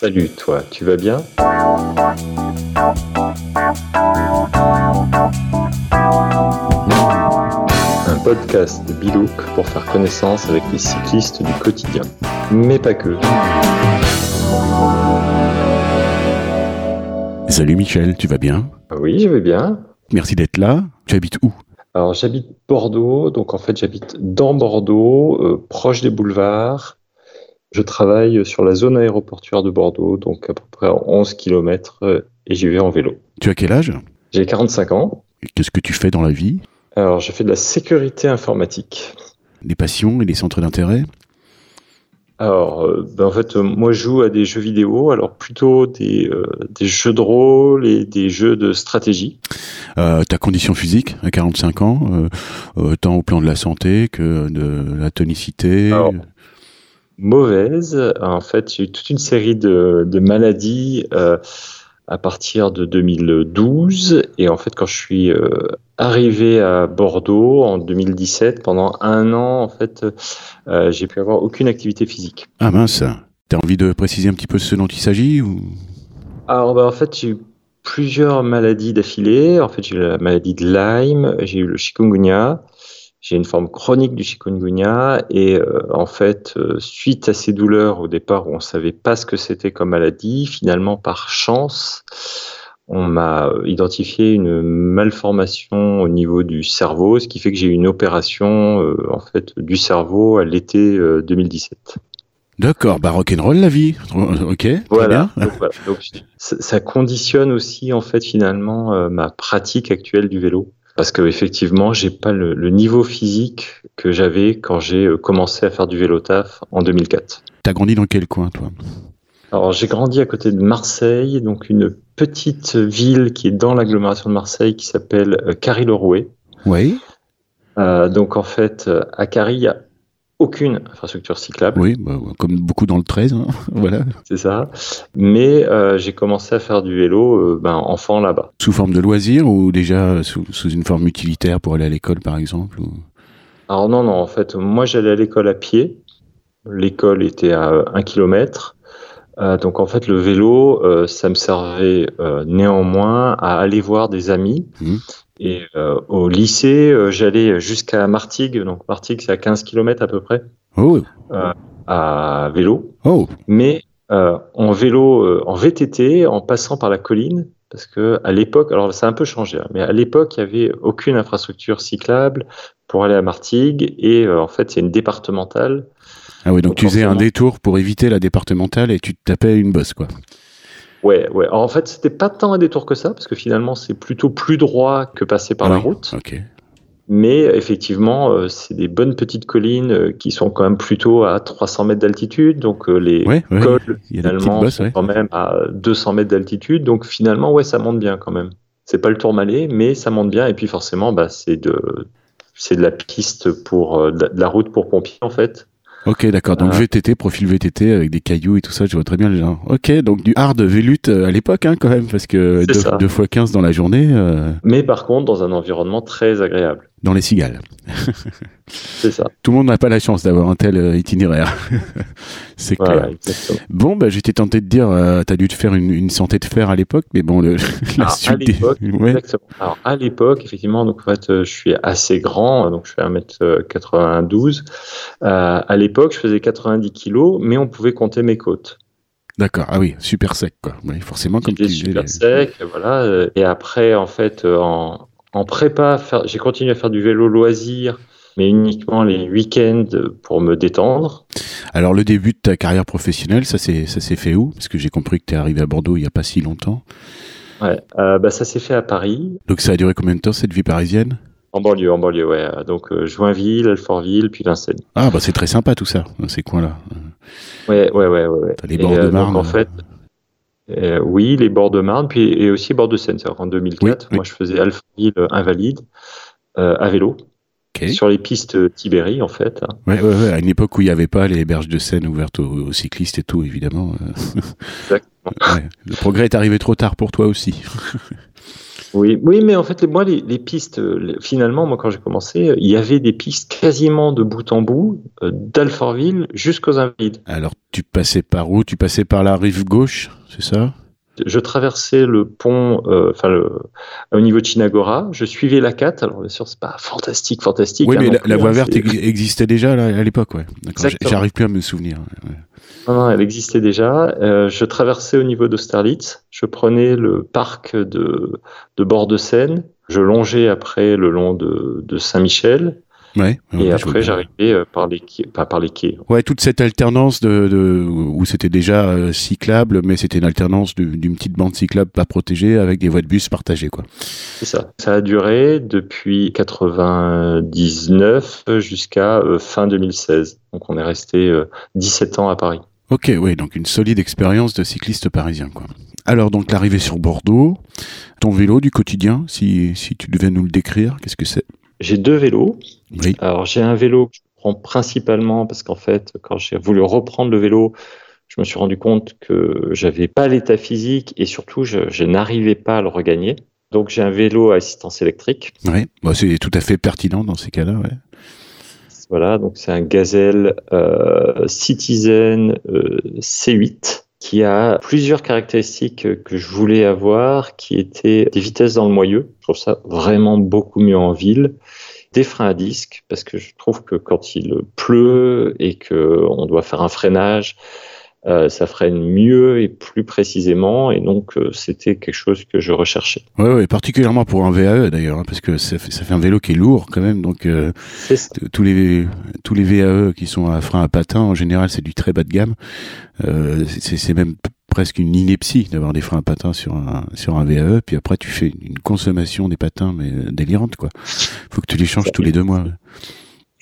Salut, toi, tu vas bien? Un podcast de Bilouk pour faire connaissance avec les cyclistes du quotidien. Mais pas que. Salut Michel, tu vas bien? Oui, je vais bien. Merci d'être là. Tu habites où? Alors j'habite Bordeaux, donc en fait j'habite dans Bordeaux, euh, proche des boulevards. Je travaille sur la zone aéroportuaire de Bordeaux, donc à peu près 11 km, euh, et j'y vais en vélo. Tu as quel âge? J'ai 45 ans. Qu'est-ce que tu fais dans la vie? Alors je fais de la sécurité informatique. Des passions et des centres d'intérêt? Alors, euh, ben, en fait, moi, je joue à des jeux vidéo, alors plutôt des, euh, des jeux de rôle et des jeux de stratégie. Euh, Ta condition physique à 45 ans, euh, tant au plan de la santé que de la tonicité? Alors, Mauvaise, en fait, j'ai eu toute une série de, de maladies euh, à partir de 2012. Et en fait, quand je suis euh, arrivé à Bordeaux en 2017, pendant un an, en fait, euh, j'ai pu avoir aucune activité physique. Ah mince T'as envie de préciser un petit peu ce dont il s'agit ou... Alors, bah, en fait, j'ai eu plusieurs maladies d'affilée. En fait, j'ai eu la maladie de Lyme, j'ai eu le chikungunya, j'ai une forme chronique du chikungunya. Et euh, en fait, euh, suite à ces douleurs, au départ, où on ne savait pas ce que c'était comme maladie, finalement, par chance, on m'a identifié une malformation au niveau du cerveau, ce qui fait que j'ai eu une opération euh, en fait du cerveau à l'été euh, 2017. D'accord, bah rock'n'roll la vie. Ok, très Voilà. bien. Donc, voilà. Donc, ça, conditionne aussi en fait finalement ma pratique actuelle du vélo parce que effectivement j'ai pas le, le niveau physique que j'avais quand j'ai euh, commencé à faire du vélo taf en 2004. T'as grandi dans quel coin toi? Alors j'ai grandi à côté de Marseille, donc une petite ville qui est dans l'agglomération de Marseille qui s'appelle euh, Carry-le-Rouet. Oui. Euh, donc en fait à Carry il y a aucune infrastructure cyclable. Oui, bah, comme beaucoup dans le 13, hein. voilà. C'est ça. Mais euh, j'ai commencé à faire du vélo euh, ben, enfant là-bas. Sous forme de loisir ou déjà sous, sous une forme utilitaire pour aller à l'école par exemple ou- Alors non, non, en fait, moi j'allais à l'école à pied. L'école était à un kilomètre. Euh, donc en fait, le vélo, ça me servait néanmoins à aller voir des amis. Mhm. Et euh, au lycée, euh, j'allais jusqu'à Martigues. Donc Martigues, c'est à 15 km à peu près, Oh, à vélo. oh, mais euh, en vélo, euh, en VTT, en passant par la colline, parce que à l'époque, alors ça a un peu changé, hein, mais à l'époque, il y avait aucune infrastructure cyclable pour aller à Martigues, et euh, en fait, c'est une départementale. Ah oui, donc Donc, tu faisais un détour pour éviter la départementale et tu te tapais une bosse, quoi. Ouais, ouais. Alors, en fait, c'était pas tant un détour que ça, parce que finalement, c'est plutôt plus droit que passer par Ah la route. Ok. Mais effectivement, euh, c'est des bonnes petites collines euh, qui sont quand même plutôt à 300 mètres d'altitude, donc euh, les Ouais, ouais. cols finalement bosses, sont ouais. quand même à 200 mètres d'altitude. Donc finalement, ouais, ça monte bien quand même. C'est pas le tourmalet, mais ça monte bien. Et puis forcément, bah, c'est de, c'est de la piste pour de la route pour pompiers en fait. Ok, d'accord. Donc. VTT, profil VTT avec des cailloux et tout ça, je vois très bien le genre. Ok, donc du hard vélute euh, à l'époque, hein, quand même, parce que C'est ça. 2 fois 15 dans la journée, euh, Mais par contre, dans un environnement très agréable. Dans les cigales. C'est ça. Tout le monde n'a pas la chance d'avoir un tel euh, itinéraire. C'est Voilà, clair. exactement. Bon, bah, j'étais tenté de dire, euh, t'as dû te faire une, une santé de fer à l'époque, mais bon, le, la Alors, à suite des- l'époque, ouais. Exactement. Alors, à l'époque, effectivement, donc, en fait, euh, je suis assez grand, donc je fais 1m92. Euh, à l'époque, je faisais 90 kilos, mais on pouvait compter mes côtes. D'accord. Ah oui, super sec, quoi. Oui, forcément, comme tu J'étais disais. super sec, voilà. Et après, en fait, en, en prépa, j'ai continué à faire du vélo loisir, mais uniquement les week-ends pour me détendre. Alors, le début de ta carrière professionnelle, ça s'est, ça s'est fait où? Parce que j'ai compris que t'es arrivé à Bordeaux il y a pas si longtemps. Ouais. Euh, bah, ça s'est fait à Paris, Donc, ça a duré combien de temps, cette vie parisienne? En banlieue, en banlieue, ouais. Donc, euh, Joinville, Alfortville, puis Vincennes. Ah, bah, c'est très sympa tout ça, ces coins-là. Ouais, ouais, ouais, ouais. T'as les bords de euh, donc, Marne. en fait, euh, oui, les bords de Marne, puis et aussi bords de Seine. Qu'en 2004, Oui, oui. moi, je faisais Alfortville euh, invalide euh, à vélo sur les pistes Tibéri, en fait. hein. Ouais, ouais, ouais, à une époque où il n'y avait pas les berges de Seine ouvertes aux, aux cyclistes et tout, évidemment. Exactement. ouais. Le progrès est arrivé trop tard pour toi aussi. Oui, oui, mais en fait, moi, les, pistes, finalement, moi, quand j'ai commencé, il y avait des pistes quasiment de bout en bout, d'Alfortville jusqu'aux Invalides. Alors, tu passais par où? Tu passais par la rive gauche, c'est ça? Je traversais le pont, euh, enfin au niveau de Chinagora, je suivais la 4. Alors bien sûr, c'est pas fantastique, fantastique. Oui, hein, mais la, voie hein, verte existait déjà à l'époque, ouais. J'arrive plus à me souvenir. Non, non, elle existait déjà. Euh, je traversais au niveau d'Austerlitz. Je prenais le parc de, de bord de Seine. Je longeais après le long de, de Saint-Michel et après, j'arrivais euh, par les quais, pas par les quais. Ouais, toute cette alternance de, de où c'était déjà euh, cyclable, mais c'était une alternance d'une petite bande cyclable pas protégée avec des voies de bus partagées, quoi. C'est ça. Ça a duré depuis 99 jusqu'à euh, fin 2016. Donc, on est resté 17 ans à Paris. Ok, oui, donc une solide expérience de cycliste parisien, quoi. Alors, donc, l'arrivée sur Bordeaux, ton vélo du quotidien, si, si tu devais nous le décrire, qu'est-ce que c'est? J'ai deux vélos. Alors j'ai un vélo que je prends principalement parce qu'en fait, quand j'ai voulu reprendre le vélo, je me suis rendu compte que j'avais pas l'état physique et surtout je, n'arrivais pas à le regagner. Donc j'ai un vélo à assistance électrique. Oui, bah, c'est tout à fait pertinent dans ces cas-là. Ouais. Voilà, donc c'est un Gazelle euh, Citizen euh, C8 qui a plusieurs caractéristiques que je voulais avoir, qui étaient des vitesses dans le moyeu. Je trouve ça vraiment beaucoup mieux en ville. Des freins à disque, parce que je trouve que quand il pleut et qu'on doit faire un freinage, euh, ça freine mieux et plus précisément, et donc euh, c'était quelque chose que je recherchais. Oui, ouais, particulièrement pour un VAE d'ailleurs, hein, parce que ça fait, ça fait, un vélo qui est lourd quand même, donc euh, tous les tous les VAE qui sont à frein à patin en général c'est du très bas de gamme. c'est même presque une ineptie d'avoir des freins à patins sur un sur un VAE, puis après tu fais une consommation des patins mais délirante quoi. Faut que tu les changes tous les deux mois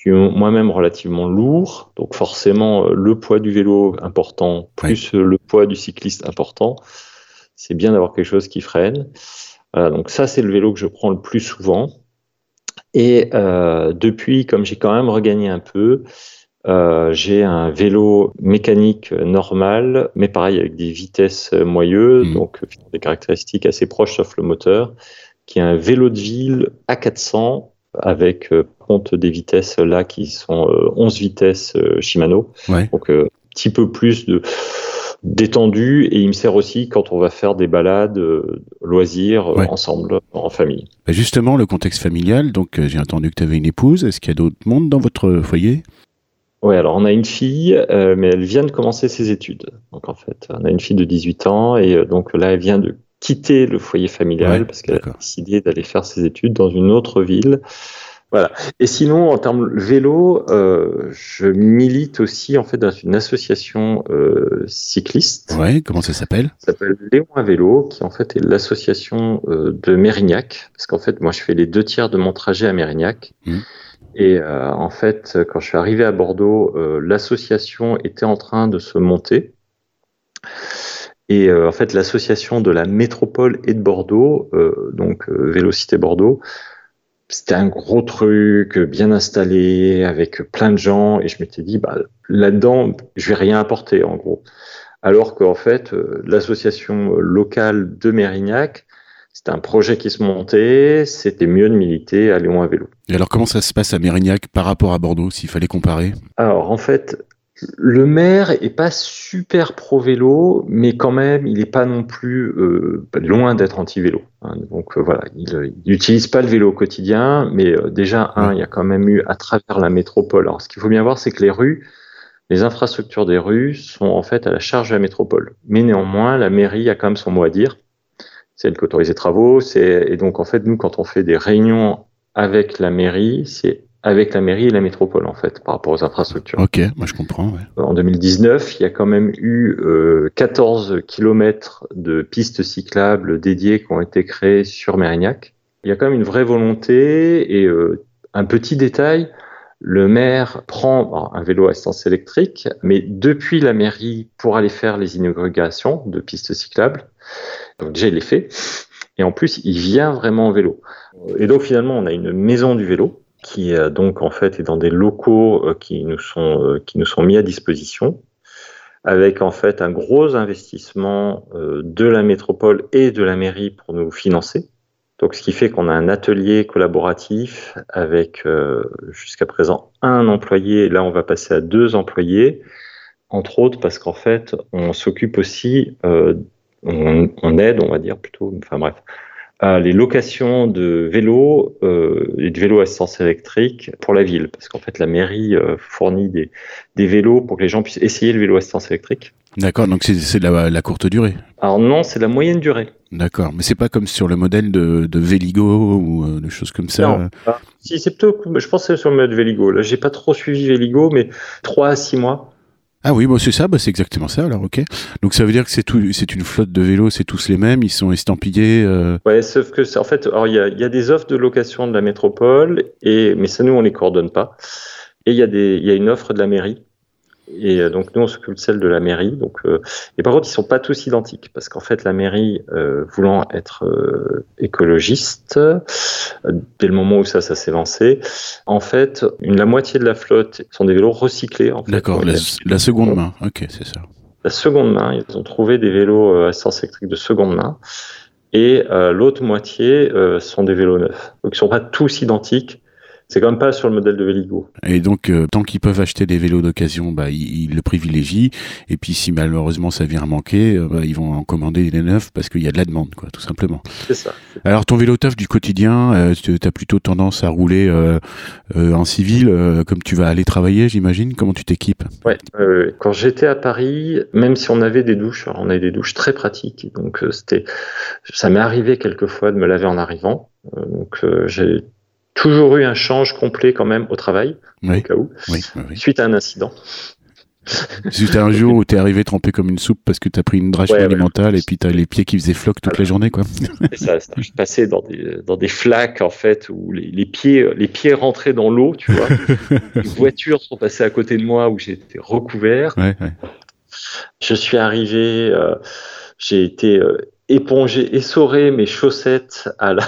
moi-même relativement lourd, donc forcément euh, le poids du vélo important plus euh, le poids du cycliste important. C'est bien d'avoir quelque chose qui freine. donc ça c'est le vélo que je prends le plus souvent. Et euh, depuis, comme j'ai quand même regagné un peu, j'ai un vélo mécanique normal, mais pareil avec des vitesses moyeuses, mmh. donc des caractéristiques assez proches sauf le moteur, qui est un vélo de ville à 400 avec euh, compte des vitesses là qui sont 11 euh, vitesses euh, Shimano. Donc un petit peu plus de détendu et il me sert aussi quand on va faire des balades loisirs ensemble en famille. Bah, justement, le contexte familial, donc j'ai entendu que tu avais une épouse, est-ce qu'il y a d'autres monde dans votre foyer? Oui, alors on a une fille, mais elle vient de commencer ses études. Donc en fait, on a une fille de 18 ans et donc là, elle vient de quitter le foyer familial parce qu'elle a décidé d'aller faire ses études dans une autre ville. Voilà. Et sinon, en termes vélo, euh, je milite aussi en fait dans une association euh, cycliste. Ouais. Comment ça s'appelle? Ça s'appelle Léon à vélo, qui en fait est l'association euh, de Mérignac, parce qu'en fait, moi, je fais les deux tiers de mon trajet à Mérignac. Mmh. Et euh, en fait, quand je suis arrivé à Bordeaux, euh, l'association était en train de se monter. Et euh, en fait, l'association de la métropole et de Bordeaux, euh, donc euh, Vélocité Bordeaux, c'était un gros truc, bien installé, avec plein de gens. Et je m'étais dit, bah, là-dedans, je vais rien apporter, en gros. Alors qu'en fait, l'association locale de Mérignac, c'était un projet qui se montait, c'était mieux de militer à Lyon à vélo. Et alors comment ça se passe à Mérignac par rapport à Bordeaux, s'il fallait comparer? Alors en fait, le maire est pas super pro vélo, mais quand même, il n'est pas non plus euh, loin d'être anti-vélo. Hein. donc euh, voilà, il n'utilise pas le vélo au quotidien, mais euh, déjà un, il y a quand même eu à travers la métropole. Alors ce qu'il faut bien voir, c'est que les rues, les infrastructures des rues sont en fait à la charge de la métropole. Mais néanmoins, la mairie a quand même son mot à dire. C'est elle qui autorise les travaux. et donc en fait, nous, quand on fait des réunions avec la mairie, c'est avec la mairie et la métropole en fait par rapport aux infrastructures. Ok, moi je comprends. En 2019, il y a quand même eu euh, 14 kilomètres de pistes cyclables dédiées qui ont été créées sur Mérignac. Il y a quand même une vraie volonté et euh, un petit détail. Le maire prend un vélo à assistance électrique, mais depuis la mairie pour aller faire les inaugurations de pistes cyclables. Donc déjà il les fait, et en plus il vient vraiment en vélo. Et donc finalement on a une maison du vélo qui euh, donc en fait est dans des locaux euh, qui nous sont euh, qui nous sont mis à disposition avec en fait un gros investissement de la métropole et de la mairie pour nous financer. Donc, ce qui fait qu'on a un atelier collaboratif avec jusqu'à présent un employé. là, on va passer à deux employés, entre autres parce qu'en fait, on s'occupe aussi, on, on, aide, on va dire plutôt, enfin bref, à les locations de vélos euh, et de vélos à assistance électrique pour la ville, parce qu'en fait la mairie euh, fournit des, des, vélos pour que les gens puissent essayer le vélo à assistance électrique. D'accord, donc c'est de la, la, courte durée. Alors non, c'est la moyenne durée. D'accord, mais c'est pas comme sur le modèle de, de Véligo ou euh, des choses comme ça. Non, si c'est plutôt, je pense que c'est sur le modèle Véligo. Là, j'ai pas trop suivi Véligo, mais 3 à 6 mois. Ah oui, bon, c'est ça, bah, c'est exactement ça. Alors, ok. Donc ça veut dire que c'est tout, c'est une flotte de vélos, c'est tous les mêmes, ils sont estampillés. Euh... Ouais, sauf que en fait, il y a, y a, des offres de location de la métropole et mais ça nous on les coordonne pas. Et il y a des, il y a une offre de la mairie et euh, donc nous, on s'occupe de celle de la mairie. Donc, euh, et par contre, ils sont pas tous identiques parce qu'en fait, la mairie, euh, voulant être écologiste, dès le moment où ça, ça s'est lancé, en fait, une, la moitié de la flotte sont des vélos recyclés. En D'accord, la, la, seconde main. Ok, c'est ça. La seconde main, ils ont trouvé des vélos à essence électrique de seconde main. Et l'autre moitié sont des vélos neufs. Donc, ils sont pas tous identiques c'est quand même pas sur le modèle de Véligo. Et donc, euh, tant qu'ils peuvent acheter des vélos d'occasion, bah, ils, le privilégient. Et puis, si malheureusement ça vient à manquer, euh, bah, ils vont en commander des neufs parce qu'il y a de la demande, quoi, tout simplement. C'est ça. Alors, ton vélo taf du quotidien, euh, tu as plutôt tendance à rouler en civil, comme tu vas aller travailler, j'imagine. Comment tu t'équipes? Ouais. quand j'étais à Paris, même si on avait des douches, on avait des douches très pratiques. Donc, c'était, ça m'est arrivé quelquefois de me laver en arrivant. donc, j'ai toujours eu un change complet quand même au travail, au cas où, suite à un incident. C'était un jour où tu es arrivé trempé comme une soupe parce que tu as pris une drache monumentale et puis tu as les pieds qui faisaient floc toute la journée. quoi. Ça, ça. Je passais dans des, dans des flaques en fait où les, les pieds, les pieds rentraient dans l'eau, tu vois. les voitures sont passées à côté de moi où j'étais recouvert. Je suis arrivé, euh, j'ai été euh, éponger, essorer mes chaussettes à la,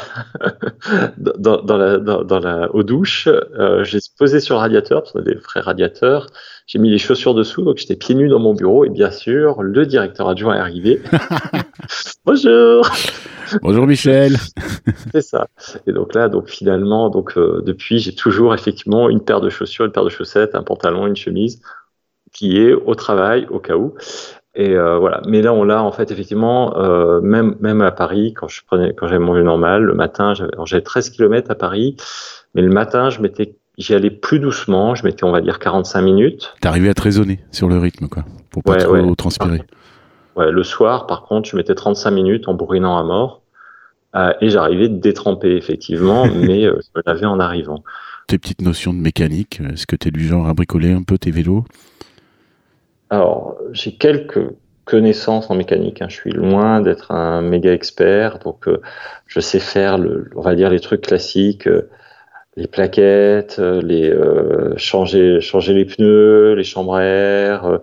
dans, dans, la, dans, dans, la, aux douches. Euh, j'ai posé sur le radiateur, parce qu'on a des vrais radiateurs. J'ai mis les chaussures dessous, donc j'étais pieds nus dans mon bureau. Et bien sûr, le directeur adjoint est arrivé. Bonjour. Bonjour Michel. C'est ça. Et donc là, donc finalement, donc euh, depuis, j'ai toujours effectivement une paire de chaussures, une paire de chaussettes, un pantalon, une chemise qui est au travail au cas où. Et euh, voilà. Mais là, on l'a en fait effectivement, euh, même même à Paris, quand je prenais, quand j'avais mon vélo normal, le matin, j'avais 13 km à Paris, mais le matin, je m'étais, j'y allais plus doucement, je mettais, on va dire, 45 minutes. T'arrivais à te raisonner sur le rythme, quoi, pour pas trop transpirer. Ouais, le soir, par contre, je mettais 35 minutes en bourrinant à mort, euh, et j'arrivais détrempé effectivement, mais je me lavais en arrivant. Tes petites notions de mécanique, est-ce que tu es du genre à bricoler un peu tes vélos? Alors, j'ai quelques connaissances en mécanique. Hein. Je suis loin d'être un méga expert, donc euh, je sais faire, le, on va dire, les trucs classiques, euh, les plaquettes, euh, les changer, changer les pneus, les chambres à air,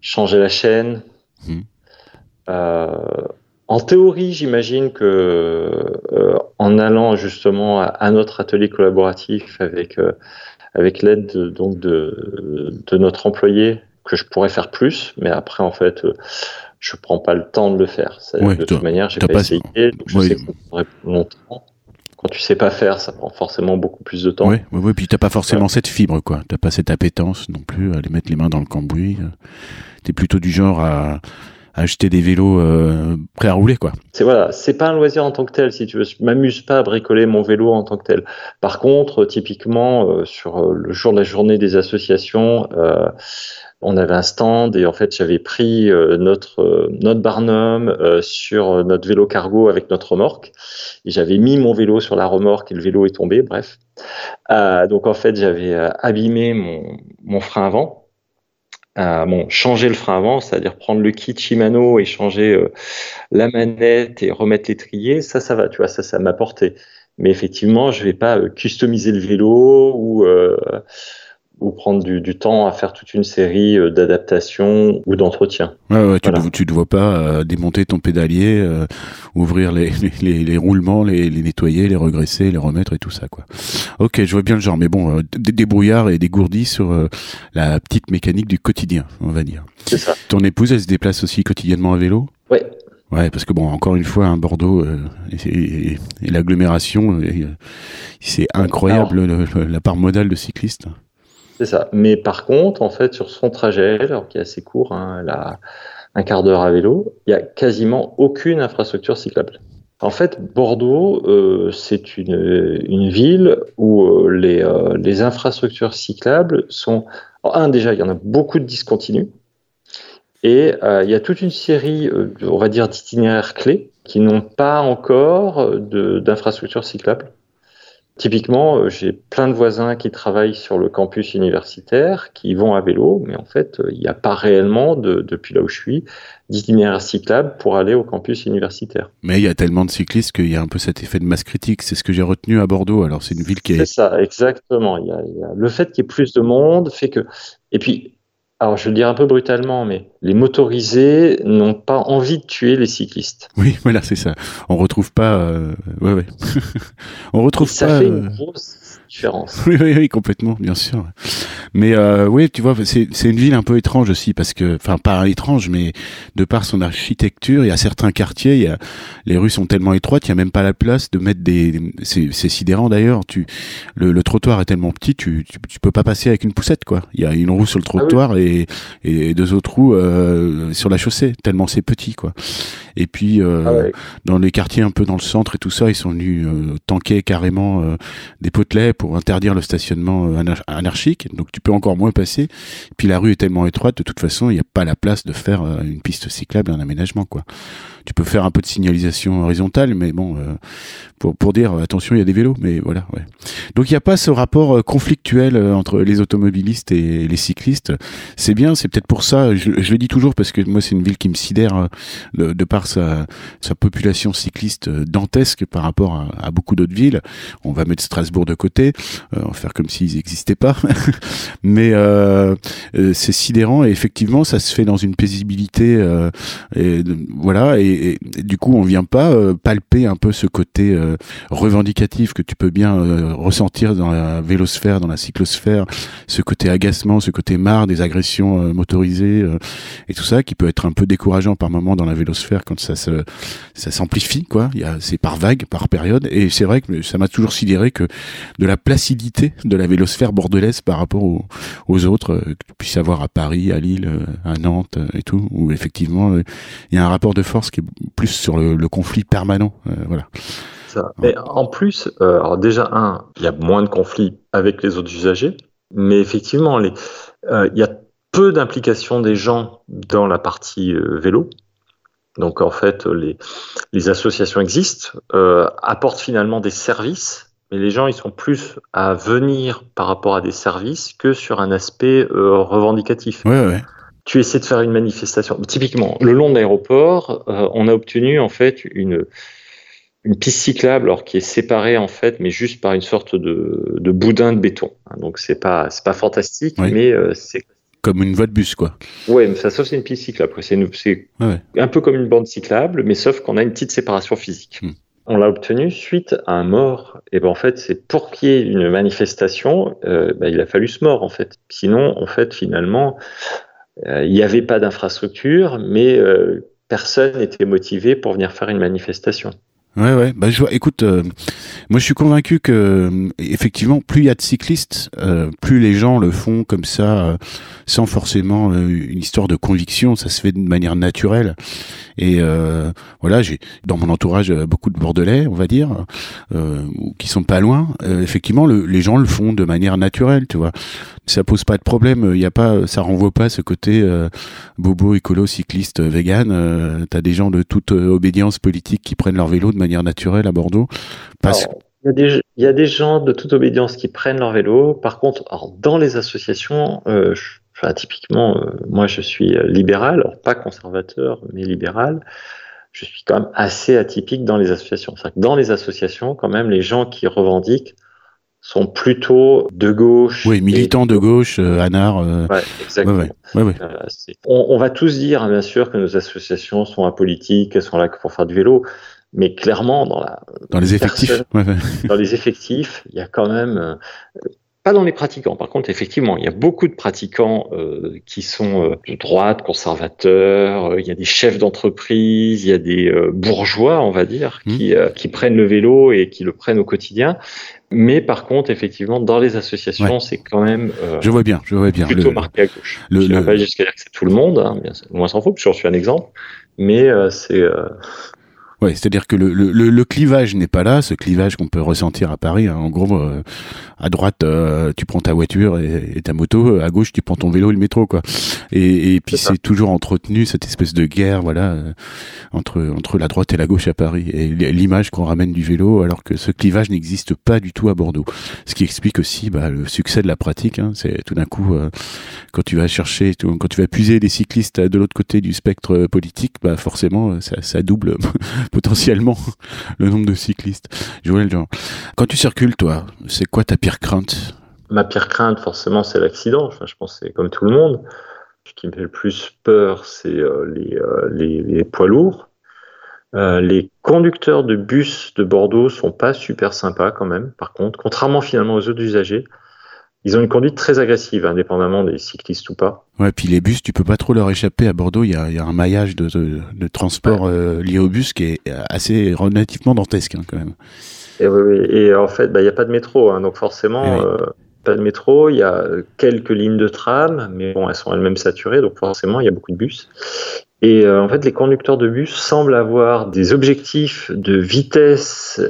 changer la chaîne. Mmh. en théorie, j'imagine que en allant justement à, notre atelier collaboratif avec avec l'aide donc de, de notre employé que je pourrais faire plus, mais après, en fait, euh, je prends pas le temps de le faire. de toute manière, j'ai pas, essayé, donc je sais que longtemps. Quand tu sais pas faire, ça prend forcément beaucoup plus de temps. Oui, oui, oui puis t'as pas forcément cette fibre, quoi. T'as pas cette appétence non plus à aller mettre les mains dans le cambouis. Tu es plutôt du genre à, acheter des vélos euh, prêts à rouler quoi. C'est voilà, c'est pas un loisir en tant que tel si tu veux. Je m'amuse pas à bricoler mon vélo en tant que tel. Par contre, typiquement euh, sur le jour de la journée des associations, on avait un stand et en fait j'avais pris euh, notre euh, notre Barnum euh, sur notre vélo cargo avec notre remorque. Et j'avais mis mon vélo sur la remorque et le vélo est tombé bref. Donc en fait j'avais abîmé mon, mon frein avant. Bon changer le frein avant c'est-à-dire prendre le kit Shimano et changer la manette et remettre l'étrier ça ça va tu vois ça ça m'a porté. Mais effectivement je vais pas customiser le vélo ou ou prendre du, du, temps à faire toute une série euh, d'adaptations ou d'entretiens. Ouais, ouais, tu ne tu dois pas euh, démonter ton pédalier, euh, ouvrir les, les, les, roulements, les, les, nettoyer, les regresser, les remettre et tout ça. quoi. Ok, je vois bien le genre, mais bon, des débrouillards et dégourdis sur la petite mécanique du quotidien, on va dire. C'est ça. Ton épouse, elle se déplace aussi quotidiennement à vélo? Ouais. Ouais, parce que bon, encore une fois, un Bordeaux euh, et, l'agglomération, c'est incroyable la part modale de cyclistes. C'est ça. Mais par contre, en fait, sur son trajet, alors qui est assez court, hein, un quart d'heure à vélo, il y a quasiment aucune infrastructure cyclable. En fait, Bordeaux, euh, c'est une, ville où euh, les, euh, les, infrastructures cyclables sont... un, déjà, il y en a beaucoup de discontinus. Et il y a toute une série, on va dire, d'itinéraires clés qui n'ont pas encore d'infrastructures cyclables. Typiquement, euh, j'ai plein de voisins qui travaillent sur le campus universitaire, qui vont à vélo, mais en fait, il n'y a pas réellement, de, depuis là où je suis, d'itinéraire cyclable pour aller au campus universitaire. Mais il y a tellement de cyclistes qu'il y a un peu cet effet de masse critique. C'est ce que j'ai retenu à Bordeaux. Alors, c'est une ville qui est. C'est ça, exactement. Il y, a, il y a le fait qu'il y ait plus de monde fait que. Et puis, alors je vais le dire un peu brutalement, mais les motorisés n'ont pas envie de tuer les cyclistes. Oui, voilà, c'est ça. On retrouve pas. Euh... Ouais, ouais. On retrouve ça pas. Ça fait une euh, grosse différence. Oui, oui, oui, complètement, bien sûr. Mais euh, oui, tu vois, c'est une ville un peu étrange aussi parce que, enfin, pas étrange, mais de par son architecture, il y a certains quartiers, il y a, les rues sont tellement étroites, il y a même pas la place de mettre des. C'est sidérant d'ailleurs. Tu, le, le, trottoir est tellement petit, tu, tu, tu, peux pas passer avec une poussette, quoi. Il y a une roue sur le ah trottoir et, et deux autres roues euh, sur la chaussée, tellement c'est petit, quoi. Et puis euh, ah dans les quartiers un peu dans le centre et tout ça, ils sont venus euh, tanker carrément euh, des potelets pour interdire le stationnement euh, anarchique. Donc tu peux encore moins passer. Puis la rue est tellement étroite, de toute façon, il n'y a pas la place de faire une piste cyclable, un aménagement, quoi. Tu peux faire un peu de signalisation horizontale, mais bon, pour, pour dire attention, il y a des vélos, mais voilà. Ouais. Donc il n'y a pas ce rapport conflictuel entre les automobilistes et les cyclistes. C'est bien, c'est peut-être pour ça. Je, je, le dis toujours parce que moi c'est une ville qui me sidère de, de par sa, sa population cycliste dantesque par rapport à, beaucoup d'autres villes. On va mettre Strasbourg de côté, euh, faire comme s'ils n'existaient pas. Mais euh, euh, c'est sidérant et effectivement, ça se fait dans une paisibilité. Euh, et, voilà, et, du coup, on vient pas euh, palper un peu ce côté revendicatif que tu peux bien ressentir dans la vélosphère, dans la cyclosphère, ce côté agacement, ce côté marre des agressions motorisées et tout ça, qui peut être un peu décourageant par moment dans la vélosphère quand ça se, ça s'amplifie, quoi. C'est par vague, par période. Et c'est vrai que ça m'a toujours sidéré que de la placidité de la vélosphère bordelaise par rapport aux, autres, euh, que tu puisses avoir à Paris, à Lille, euh, à Nantes euh, et tout, où effectivement, il y a un rapport de force qui plus sur le, le conflit permanent. voilà. Ça. Mais en plus, euh, alors déjà, un, il y a moins de conflits avec les autres usagers, mais effectivement, les, euh, il y a peu d'implication des gens dans la partie euh, vélo. Donc en fait, les, les associations existent, euh, apportent finalement des services, mais les gens ils sont plus à venir par rapport à des services que sur un aspect euh, revendicatif. Ouais, ouais. Tu essaies de faire une manifestation. Typiquement, le long de l'aéroport, euh, on a obtenu en fait une une piste cyclable, alors qui est séparée en fait, mais juste par une sorte de, de boudin de béton. Donc c'est pas c'est pas fantastique, Oui. mais euh, c'est Comme une voie de bus, quoi. Ouais, mais ça, sauf c'est une piste cyclable. C'est Ouais. un peu comme une bande cyclable, mais sauf qu'on a une petite séparation physique. Hmm. On l'a obtenu suite à un mort. Et ben en fait, c'est pour qu'il y ait une manifestation, euh, ben, il a fallu ce mort en fait. Sinon, en fait, finalement, il n'y avait pas d'infrastructure, mais euh, personne n'était motivé pour venir faire une manifestation. Ouais, ouais. Bah, je vois. Écoute, euh, moi, je suis convaincu que euh, effectivement, plus il y a de cyclistes, euh, plus les gens le font comme ça, euh, sans forcément euh, une histoire de conviction. Ça se fait de manière naturelle. Et euh, voilà, j'ai dans mon entourage beaucoup de Bordelais, on va dire, qui sont pas loin. Effectivement, le- les gens le font de manière naturelle, tu vois. Ça pose pas de problème. Il y a pas, ça renvoie pas ce côté bobo, écolo, cycliste, vegan. T'as des gens de toute obédience politique qui prennent leur vélo manière naturelle à Bordeaux. Parce Alors, il y, a des, il y a des gens de toute obédience qui prennent leur vélo. Par contre, alors, dans les associations, euh, je- enfin, typiquement, euh, moi je suis euh, libéral, alors pas conservateur, mais libéral. Je suis quand même assez atypique dans les associations. Que dans les associations, quand même, les gens qui revendiquent sont plutôt de gauche. oui, et- militants de gauche, euh, Anard. euh, Ouais, exactement. ouais, ouais, ouais. C'est- on, on va tous dire, hein, bien sûr, que nos associations sont apolitiques, elles sont là que pour faire du vélo, mais clairement, dans la Dans les effectifs. Dans les effectifs, il y a quand même, euh, Pas dans les pratiquants. Par contre, effectivement, il y a beaucoup de pratiquants euh, qui sont euh, de droite, conservateurs. Euh, il y a des chefs d'entreprise, il y a des bourgeois, on va dire, mmh. qui, qui prennent le vélo et qui le prennent au quotidien. Mais par contre, effectivement, dans les associations, c'est quand même. je vois bien, je vois bien. Plutôt marqué à gauche. Le, je ne vais pas jusqu'à dire que c'est tout le monde, hein, bien, loin s'en faut, parce que j'en suis un exemple. Mais c'est Ouais, c'est-à-dire que le, le, le clivage n'est pas là, ce clivage qu'on peut ressentir à Paris. Hein. En gros, euh, à droite, euh, tu prends ta voiture et, ta moto, à gauche, tu prends ton vélo et le métro, quoi. Et, et puis c'est toujours entretenu cette espèce de guerre, voilà, euh, entre entre la droite et la gauche à Paris. Et l'image qu'on ramène du vélo, alors que ce clivage n'existe pas du tout à Bordeaux. Ce qui explique aussi bah, le succès de la pratique. Hein. C'est tout d'un coup, quand tu vas chercher, quand tu vas puiser les cyclistes de l'autre côté du spectre politique, bah forcément, ça, ça double potentiellement le nombre de cyclistes. Joël Jean, quand tu circules, toi, c'est quoi ta pire crainte? Ma pire crainte, forcément, c'est l'accident. Je pense que c'est comme tout le monde. Ce qui me fait le plus peur, c'est euh, euh, les, les, poids lourds. Euh, les conducteurs de bus de Bordeaux sont pas super sympas quand même. Par contre, contrairement finalement aux autres usagers, ils ont une conduite très agressive, indépendamment des cyclistes ou pas. Ouais, puis les bus, tu peux pas trop leur échapper. À Bordeaux, il y a, y a, un maillage de, de, transport euh, lié au bus qui est assez relativement dantesque hein, quand même. Et, oui, et en fait, bah, il n'y a pas de métro, hein, donc forcément, eh euh, pas de métro. Il y a quelques lignes de tram, mais bon, elles sont elles-mêmes saturées, donc forcément, il y a beaucoup de bus. Et euh, en fait, les conducteurs de bus semblent avoir des objectifs de vitesse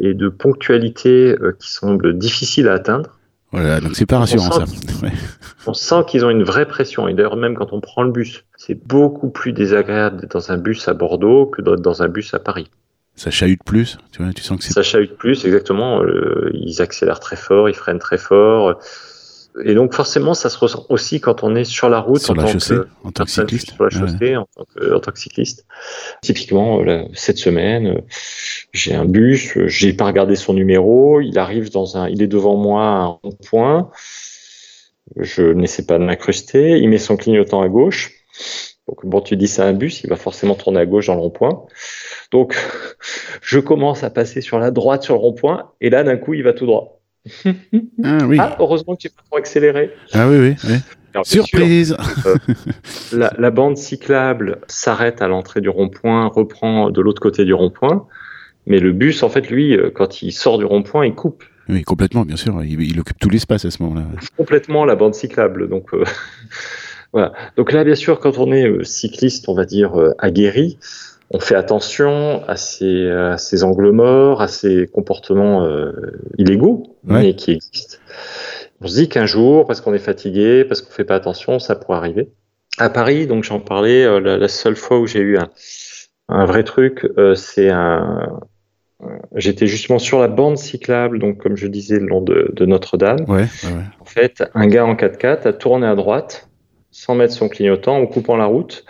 et de ponctualité qui semblent difficiles à atteindre. Voilà, donc c'est pas rassurant ça. On sent qu'ils ont une vraie pression. Et d'ailleurs, même quand on prend le bus, c'est beaucoup plus désagréable d'être dans un bus à Bordeaux que d'être dans un bus à Paris. Ça chahute plus, tu vois, tu sens que c'est. Ça chahute plus, exactement. Euh, ils accélèrent très fort, ils freinent très fort. Et donc forcément, ça se ressent aussi quand on est sur la route sur en, la tant chaussée, que, en tant que cycliste. Sur la chaussée, en, tant que, en, tant que, cycliste. Typiquement, là, cette semaine, j'ai un bus, j'ai pas regardé son numéro, il arrive dans un, il est devant moi à un rond-point. Je n'essaie pas de m'incruster. Il met son clignotant à gauche. Donc bon, tu dis c'est un bus, il va forcément tourner à gauche dans le rond-point. Donc je commence à passer sur la droite sur le rond-point, et là d'un coup il va tout droit. Ah oui. Ah, heureusement que j'ai pas trop accéléré. Ah oui, oui. oui. Surprise euh, la, la, bande cyclable s'arrête à l'entrée du rond-point, reprend de l'autre côté du rond-point. Mais le bus, en fait, lui, euh, quand il sort du rond-point, il coupe. Oui, complètement, bien sûr. Il, occupe tout l'espace à ce moment-là. Complètement la bande cyclable. Donc, euh, voilà. Donc là, bien sûr, quand on est cycliste, on va dire aguerri, on fait attention à ces, à ces angles morts, à ces comportements euh, illégaux, mais qui existent. On se dit qu'un jour, parce qu'on est fatigué, parce qu'on fait pas attention, ça pourrait arriver. À Paris, donc j'en parlais, euh, la, seule fois où j'ai eu un, un, vrai truc, euh, c'est un. J'étais justement sur la bande cyclable, donc comme je disais, le long de, de Notre-Dame. Ouais, en fait, un gars en 4x4 a tourné à droite, sans mettre son clignotant, en coupant la route.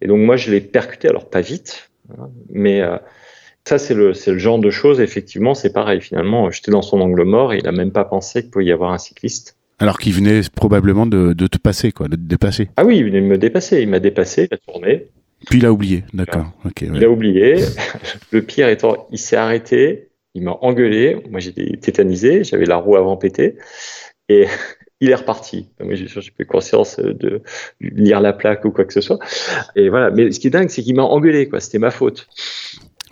Et donc moi, je l'ai percuté, alors pas vite, mais euh, ça, c'est le, le genre de choses, effectivement, c'est pareil. Finalement, j'étais dans son angle mort et il n'a même pas pensé qu'il pouvait y avoir un cycliste. Alors qu'il venait probablement de, de, te passer, quoi, de te dépasser. Ah oui, il venait de me dépasser. Il m'a dépassé, il a tourné. Puis il a oublié, d'accord. Il a oublié. le pire étant, il s'est arrêté, il m'a engueulé. Moi, j'étais tétanisé, j'avais la roue avant pété. Et il est reparti. Moi, j'ai plus conscience de lire la plaque ou quoi que ce soit. Et voilà. Mais ce qui est dingue, c'est qu'il m'a engueulé, quoi. C'était ma faute.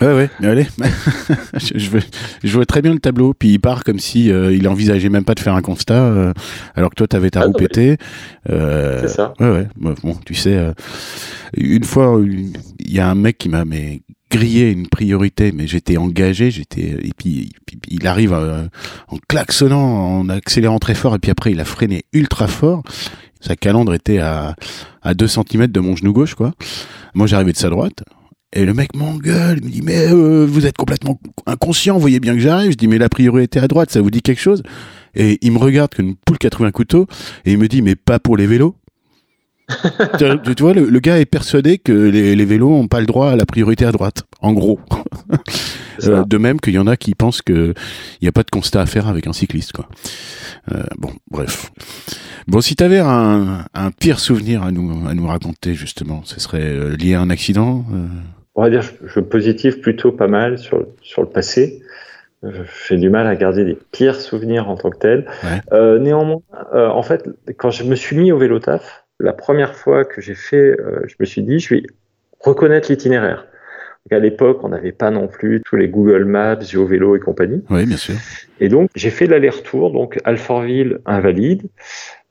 Ouais, ouais, allez. je, vois, je vois très bien le tableau, puis il part comme si euh, il envisageait même pas de faire un constat, euh, alors que toi, t'avais ta ah, roue pétée. Euh, c'est ça. Ouais, ouais. Bon, tu sais, euh, une fois, il y a un mec qui m'a mais grillé une priorité, mais j'étais engagé, j'étais et puis, il arrive euh, en klaxonnant, en accélérant très fort, et puis après il a freiné ultra fort. Sa calandre était à à 2 cm de mon genou gauche, quoi. Moi j'arrivais de sa droite. Et le mec m'engueule, il me dit mais euh, vous êtes complètement inconscient, voyez bien que j'arrive. Je dis mais la priorité à droite, ça vous dit quelque chose? Et il me regarde comme une poule qui a trouvé et il me dit mais pas pour les vélos tu vois, le, gars est persuadé que les, vélos n'ont pas le droit à la priorité à droite, en gros. Euh, de même qu'il y en a qui pensent qu'il n'y a pas de constat à faire avec un cycliste, quoi. Euh, bon, bref. Bon, si tu avais un, pire souvenir à nous, à nous raconter, justement, ce serait euh, lié à un accident On va dire, je, positive plutôt pas mal sur, sur le passé. J'ai du mal à garder des pires souvenirs en tant que tel. Néanmoins, en fait, quand je me suis mis au vélo taf, la première fois que j'ai fait, je me suis dit, je vais reconnaître l'itinéraire. À l'époque, on n'avait pas non plus tous les Google Maps, GeoVélo et compagnie. Oui, bien sûr. Et donc, j'ai fait l'aller-retour, donc Alfortville, Invalide.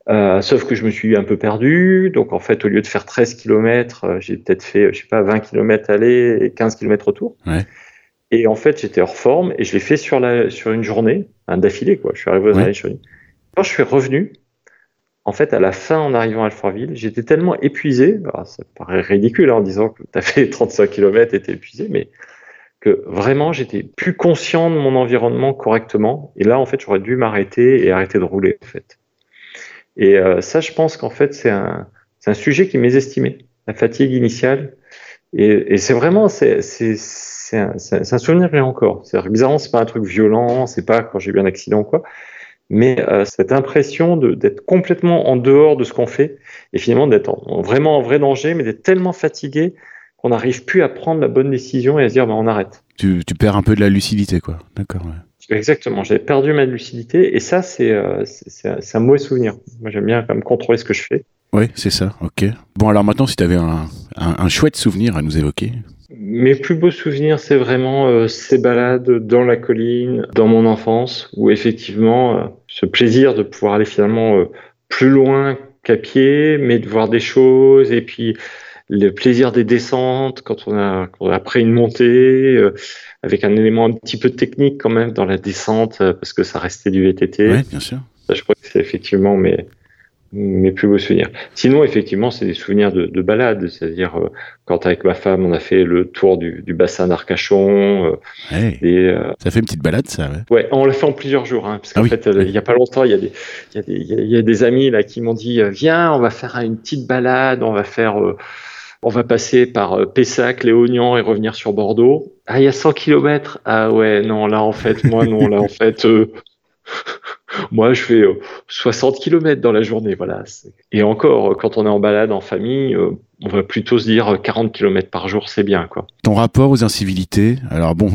Euh, sauf que je me suis un peu perdu. Donc, en fait, au lieu de faire 13 km, euh, j'ai peut-être fait, je sais pas, 20 km aller et 15 km retour. Ouais. Et en fait, j'étais hors forme et je l'ai fait sur, la, sur une journée, un d'affilée, quoi. Je suis arrivé aux ouais. Quand je suis revenu, en fait, à la fin, en arrivant à Alfortville, j'étais tellement épuisé, alors ça paraît ridicule hein, en disant que tu as fait 35 km et tu épuisé, mais que vraiment, j'étais plus conscient de mon environnement correctement. Et là, en fait, j'aurais dû m'arrêter et arrêter de rouler, en fait. Et euh, ça, je pense qu'en fait, c'est un, sujet qui mésestimé, la fatigue initiale. Et, c'est vraiment, c'est un, un, souvenir que j'ai encore. C'est bizarrement, c'est pas un truc violent, c'est pas quand j'ai eu un accident ou quoi, mais euh, cette impression d'être complètement en dehors de ce qu'on fait et finalement d'être vraiment en vrai danger, mais d'être tellement fatigué qu'on n'arrive plus à prendre la bonne décision et à se dire bah, on arrête. Tu, tu perds un peu de la lucidité, quoi. D'accord. Ouais. Exactement, j'avais perdu ma lucidité et ça, c'est euh, un mauvais souvenir. Moi, j'aime bien quand même contrôler ce que je fais. Oui, c'est ça, ok. Bon, alors maintenant, si tu avais un, un, un, chouette souvenir à nous évoquer. Mes plus beaux souvenirs, c'est vraiment euh, ces balades dans la colline, dans mon enfance, où effectivement, euh, ce plaisir de pouvoir aller finalement euh, plus loin qu'à pied, mais de voir des choses et puis le plaisir des descentes quand on a, quand on a après une montée, avec un élément un petit peu technique quand même dans la descente, parce que ça restait du VTT. Oui, bien sûr. Ça, je crois que c'est effectivement mes, mes plus beaux souvenirs. Sinon, effectivement, c'est des souvenirs de, de balade, c'est-à-dire euh, quand avec ma femme, on a fait le tour du, du bassin d'Arcachon. Ouais. Et, ça fait une petite balade, ça. Ouais, ouais on l'a fait en plusieurs jours, hein, parce qu'en ah oui. fait, il y a pas longtemps, il y a des, il y a des, il y a des amis là qui m'ont dit, viens, on va faire une petite balade, on va faire on va passer par euh, Pessac, Léognan et revenir sur Bordeaux. Ah, il y a 100 km. Ah ouais, non, là en fait, moi non, là en fait, euh, moi je fais 60 euh, km dans la journée, voilà. Et encore, quand on est en balade en famille, on va plutôt se dire 40 km par jour, c'est bien, quoi. Ton rapport aux incivilités, alors bon,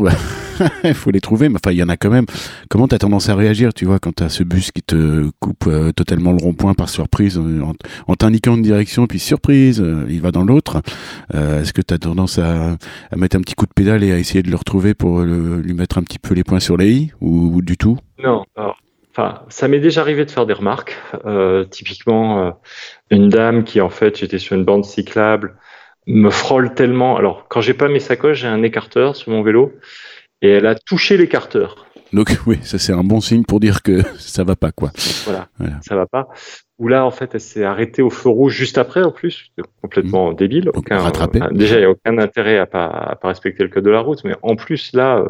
il faut les trouver, mais enfin, il y en a quand même. Comment tu as tendance à réagir, tu vois, quand tu as ce bus qui te coupe euh, totalement le rond-point par surprise, euh, en, en t'indiquant une direction, puis surprise, euh, il va dans l'autre? Euh, Est-ce que tu as tendance à, à, mettre un petit coup de pédale et à essayer de le retrouver pour le, lui mettre un petit peu les points sur les i, ou, ou du tout? Non, alors, Enfin, ça m'est déjà arrivé de faire des remarques. Euh, typiquement, euh, une dame qui, en fait, j'étais sur une bande cyclable, me frôle tellement. Alors, quand j'ai pas mes sacoches, j'ai un écarteur sur mon vélo et elle a touché l'écarteur. Donc oui, ça c'est un bon signe pour dire que ça va pas quoi. Voilà, voilà. ça va pas. Ou là en fait elle s'est arrêtée au feu rouge juste après en plus, complètement mmh. débile. Aucun, rattrapé. Euh, déjà il n'y a aucun intérêt à pas, à pas respecter le code de la route, mais en plus là,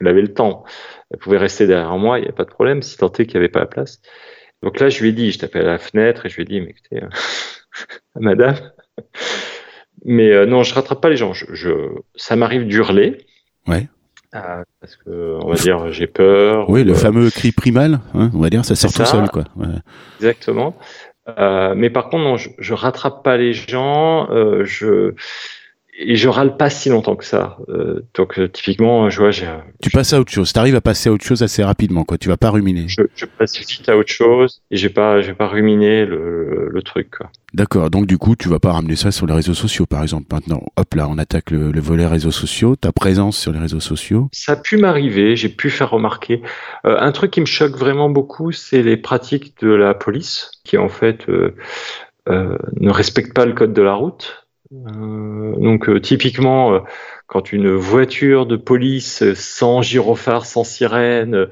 elle avait le temps. Elle pouvait rester derrière moi, il n'y a pas de problème, si tant est qu'il n'y avait pas la place. Donc là je lui ai dit, je tapais à la fenêtre et je lui ai dit, mais écoutez, euh, madame, mais euh, non je rattrape pas les gens. Je, je ça m'arrive d'hurler. Ouais. Euh, parce que on va dire j'ai peur. Oui, le euh, fameux cri primal, hein, on va dire, ça sort tout seul, quoi. Ouais. Exactement. Mais par contre, non, je, je rattrape pas les gens. Je et je râle pas si longtemps que ça. Euh, donc typiquement, je vois, j'ai. Tu passes à autre chose. Tu arrives à passer à autre chose assez rapidement, quoi. Tu vas pas ruminer. Je, je passe vite à autre chose et j'ai pas, j'ai pas ruminé le, le truc. Quoi. D'accord. Donc du coup, tu vas pas ramener ça sur les réseaux sociaux, par exemple. Maintenant, hop là, on attaque le, le volet réseaux sociaux. Ta présence sur les réseaux sociaux. Ça a pu m'arriver. J'ai pu faire remarquer. Euh, un truc qui me choque vraiment beaucoup, c'est les pratiques de la police, qui en fait euh, euh, ne respectent pas le code de la route. Euh, donc euh, typiquement, euh, quand une voiture de police sans gyrophare, sans sirène,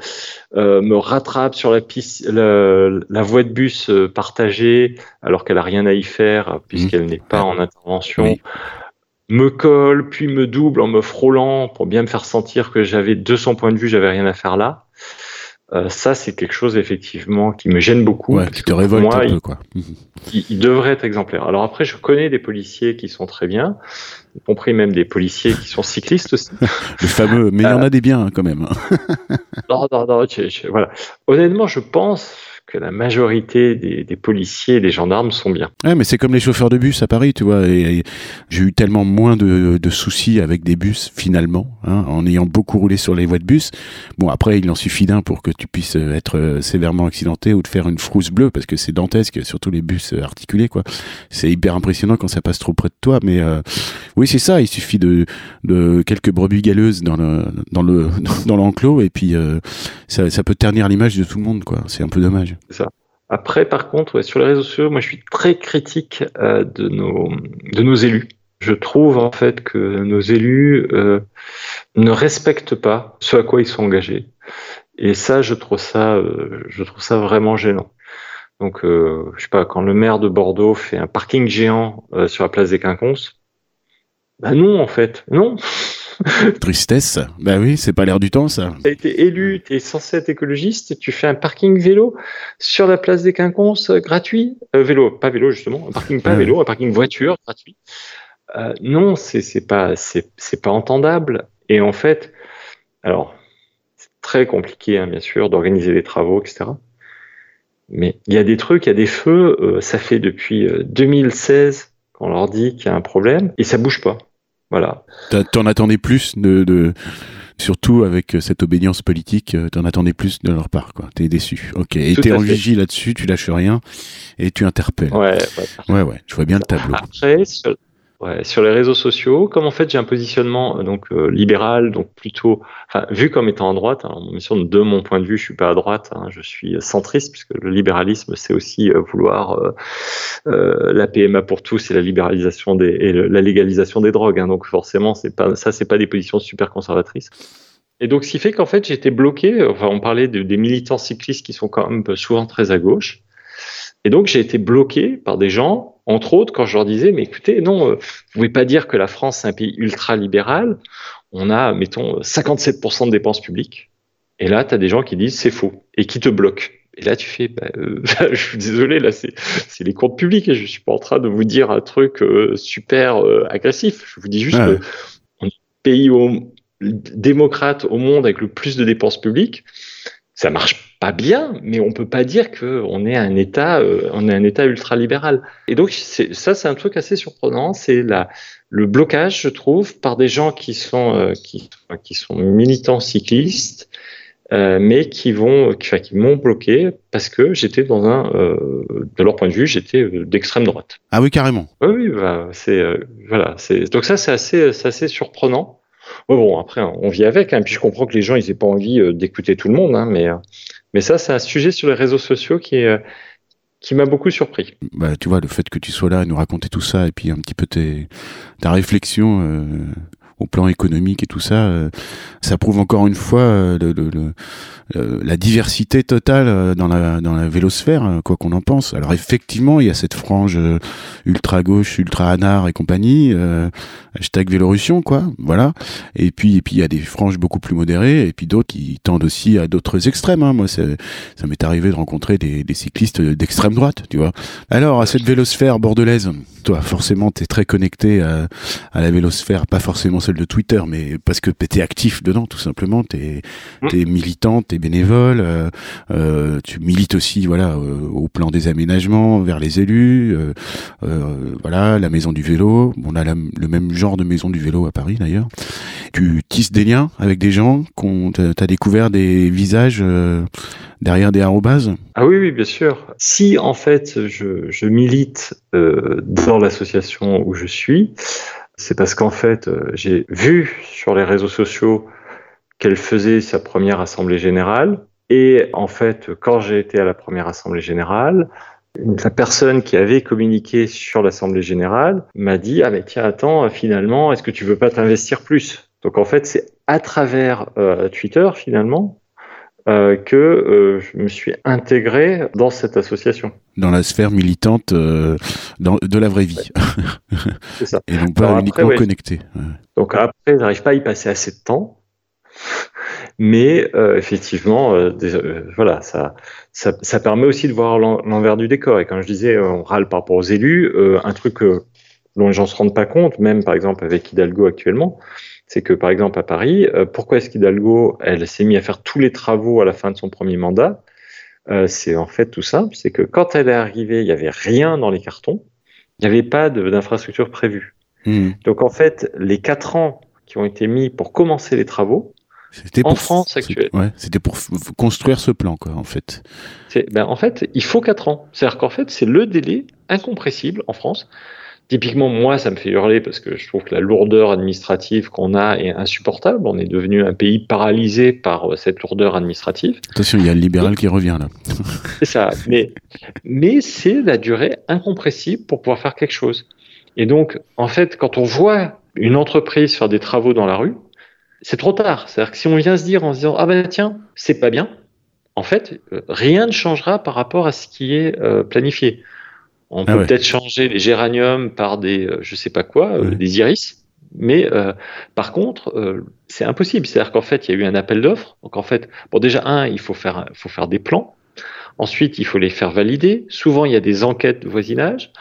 me rattrape sur la piste, la, la voie de bus partagée, alors qu'elle a rien à y faire puisqu'elle mmh. n'est pas en intervention. Oui me colle, puis me double en me frôlant pour bien me faire sentir que j'avais de son point de vue, j'avais rien à faire là. Euh, ça, c'est quelque chose effectivement qui me gêne beaucoup. Ouais, qui te révolte moi, un peu, quoi. Il, il, devrait être exemplaire. Alors après, je connais des policiers qui sont très bien, y compris même des policiers qui sont cyclistes aussi. Le fameux, mais il y en a des biens hein, quand même. non, non, non, je, je, voilà. Honnêtement, je pense que la majorité des, policiers et des gendarmes sont bien. Ouais, mais c'est comme les chauffeurs de bus à Paris, tu vois. Et, j'ai eu tellement moins de, soucis avec des bus finalement, hein, en ayant beaucoup roulé sur les voies de bus. Bon, après, il en suffit d'un pour que tu puisses être euh, sévèrement accidenté ou de faire une frousse bleue parce que c'est dantesque, surtout les bus euh, articulés, quoi. C'est hyper impressionnant quand ça passe trop près de toi, mais euh, oui, c'est ça. Il suffit de, quelques brebis galeuses dans le dans le dans l'enclos et puis ça, ça peut ternir l'image de tout le monde, quoi. C'est un peu dommage. Ça. Après, par contre, sur les réseaux sociaux, moi, je suis très critique euh, de, nos, de nos élus. Je trouve en fait que nos élus euh, ne respectent pas ce à quoi ils sont engagés. Et ça, je trouve ça, euh, je trouve ça vraiment gênant. Donc, je sais pas, quand le maire de Bordeaux fait un parking géant sur la place des Quinconces, ben non, en fait, non. Tristesse. Bah oui, c'est pas l'air du temps, ça. Tu as été élu, tu es censé être écologiste, tu fais un parking vélo sur la place des Quinconces euh, gratuit? Euh, vélo, pas vélo justement, un parking pas vélo, un parking voiture gratuit. Euh, non, c'est pas, c'est pas entendable. Et en fait, alors, c'est très compliqué, hein, bien sûr, d'organiser des travaux, etc. Mais il y a des trucs, il y a des feux, ça fait depuis 2016 qu'on leur dit qu'il y a un problème et ça bouge pas. Voilà. T'en attendais plus de, surtout avec euh, cette obédience politique, euh, t'en attendais plus de leur part, quoi. T'es déçu. Ok. Et t'es en vigie là-dessus, tu lâches rien et tu interpelles. Ouais, ouais. Ouais, ouais. Je vois bien le tableau. Après, Ouais, sur les réseaux sociaux, comme en fait j'ai un positionnement euh, donc euh, libéral, donc plutôt, enfin, vu comme étant à droite, hein, de mon point de vue, je suis pas à droite, hein, je suis centriste puisque le libéralisme c'est aussi euh, vouloir la PMA pour tous et la libéralisation des et la légalisation des drogues, hein, donc forcément c'est pas ça c'est pas des positions super conservatrices. Et donc ce qui fait qu'en fait été bloqué, enfin on parlait des militants cyclistes qui sont quand même souvent très à gauche. Et donc j'ai été bloqué par des gens, entre autres, quand je leur disais, mais écoutez, non, euh, vous pouvez pas dire que la France c'est un pays ultra libéral. On a, mettons, 57% de dépenses publiques. Et là, tu as des gens qui disent c'est faux et qui te bloquent. Et là, tu fais, bah, euh, je suis désolé, là, c'est les comptes publics et je suis pas en train de vous dire un truc euh, super agressif. Je vous dis juste que on est le pays démocrate au monde avec le plus de dépenses publiques ça marche pas bien, mais on peut pas dire qu'on est un État, euh, on est un État ultra-libéral. Et donc ça, c'est un truc assez surprenant, c'est le blocage, je trouve, par des gens qui sont euh, qui, qui sont militants cyclistes, euh, mais qui vont, qui, qui m'ont bloqué parce que j'étais dans un, de leur point de vue, j'étais d'extrême droite. Ah oui, carrément. Oui, oui, bah, c'est voilà, c'est donc ça, c'est assez, c'est assez surprenant bon, après, on vit avec. Hein. Puis je comprends que les gens, ils n'aient pas envie euh, d'écouter tout le monde. Hein, mais, euh, mais ça, c'est un sujet sur les réseaux sociaux qui euh, qui m'a beaucoup surpris. Bah, tu vois, le fait que tu sois là et nous raconter tout ça, et puis un petit peu tes, ta réflexion au plan économique et tout ça, ça prouve encore une fois le, le, euh, la diversité totale euh, dans la dans la vélosphère, euh, quoi qu'on en pense. Alors effectivement, il y a cette frange ultra gauche, ultra anard et compagnie, hashtag Vélorussion, quoi. Voilà. Et puis et puis il y a des franges beaucoup plus modérées et puis d'autres qui tendent aussi à d'autres extrêmes. Hein. Moi, ça m'est arrivé de rencontrer des, cyclistes d'extrême droite, tu vois. Alors à cette vélosphère bordelaise, toi, forcément, t'es très connecté à, la vélosphère, pas forcément celle de Twitter, mais parce que t'es actif dedans, tout simplement. T'es mmh. es militant, t'es bénévole, euh, euh, tu milites aussi voilà euh, au plan des aménagements vers les élus, voilà la maison du vélo. On a le même genre de maison du vélo à Paris d'ailleurs. Tu tisses des liens avec des gens, tu as découvert des visages derrière des arrobases Ah oui, oui, bien sûr. Si en fait je, je milite dans l'association où je suis, c'est parce qu'en fait j'ai vu sur les réseaux sociaux qu'elle faisait sa première assemblée générale. Et en fait, quand j'ai été à la première assemblée générale, la personne qui avait communiqué sur l'assemblée générale m'a dit ah mais tiens attends finalement est-ce que tu veux pas t'investir plus? Donc en fait c'est à travers euh, Twitter finalement euh, que euh, je me suis intégré dans cette association. Dans la sphère militante dans, de la vraie vie. C'est ça. Et non pas uniquement connecté. Donc après, j'arrive pas à y passer assez de temps. Mais euh, effectivement, euh, euh, voilà, ça, ça, ça, permet aussi de voir l'envers du décor. Et quand je disais, on râle par rapport aux élus, un truc dont les gens se rendent pas compte, même par exemple avec Hidalgo actuellement, c'est que par exemple à Paris, pourquoi est-ce qu'Hidalgo, elle s'est mise à faire tous les travaux à la fin de son premier mandat euh, c'est en fait tout simple, c'est que quand elle est arrivée, il n'y avait rien dans les cartons, il n'y avait pas d'infrastructure prévue. Hmm. Donc en fait, les quatre ans qui ont été mis pour commencer les travaux, en France actuelle. c'était pour construire ce plan, quoi, en fait. Ben, en fait, il faut quatre ans. C'est-à-dire qu'en fait, c'est le délai incompressible en France Typiquement, moi, ça me fait hurler parce que je trouve que la lourdeur administrative qu'on a est insupportable. On est devenu un pays paralysé par euh, cette lourdeur administrative. Attention, il y a le libéral qui revient là. c'est ça. Mais, mais c'est la durée incompressible pour pouvoir faire quelque chose. Et donc, en fait, quand on voit une entreprise faire des travaux dans la rue, c'est trop tard. C'est-à-dire que si on vient se dire en se disant ah ben tiens, c'est pas bien, en fait, euh, rien ne changera par rapport à ce qui est euh, planifié. On ah peut peut-être changer les géraniums par des, euh, je sais pas quoi, euh, des iris. Mais euh, par contre, c'est impossible. C'est-à-dire qu'en fait, il y a eu un appel d'offres. Donc en fait, bon déjà un, il faut faire, faut faire des plans. Ensuite, il faut les faire valider. Souvent, il y a des enquêtes de voisinage.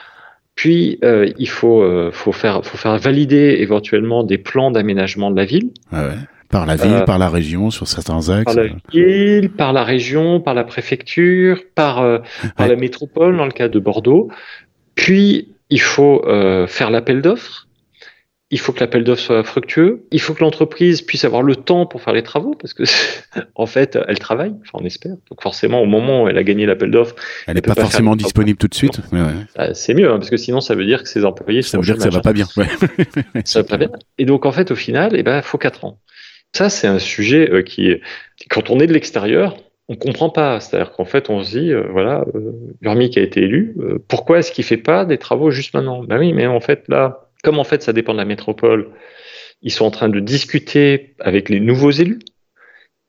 Puis, il faut, faut, faire, faut faire valider éventuellement des plans d'aménagement de la ville. Ah ouais. Par la ville, euh, par la région, sur certains axes. Par la ville, par la région, par la préfecture, par, euh, par la métropole, dans le cas de Bordeaux. Puis, il faut euh, faire l'appel d'offres. Il faut que l'appel d'offres soit fructueux. Il faut que l'entreprise puisse avoir le temps pour faire les travaux, parce que en fait, elle travaille, enfin, on espère. Donc forcément, au moment où elle a gagné l'appel d'offres, elle n'est pas, forcément disponible tout de suite. Ah, c'est mieux, hein, parce que sinon, ça veut dire que ses employés. Ça veut dire que ça va pas bien. ça va pas bien. Et donc, en fait, au final, eh ben, faut quatre ans. Ça, c'est un sujet euh, qui, quand on est de l'extérieur, on comprend pas. C'est-à-dire qu'en fait, on se dit, euh, voilà, euh, a été élu, euh, pourquoi est-ce qu'il fait pas des travaux juste maintenant? Ben oui, mais en fait, là, comme en fait, ça dépend de la métropole, ils sont en train de discuter avec les nouveaux élus.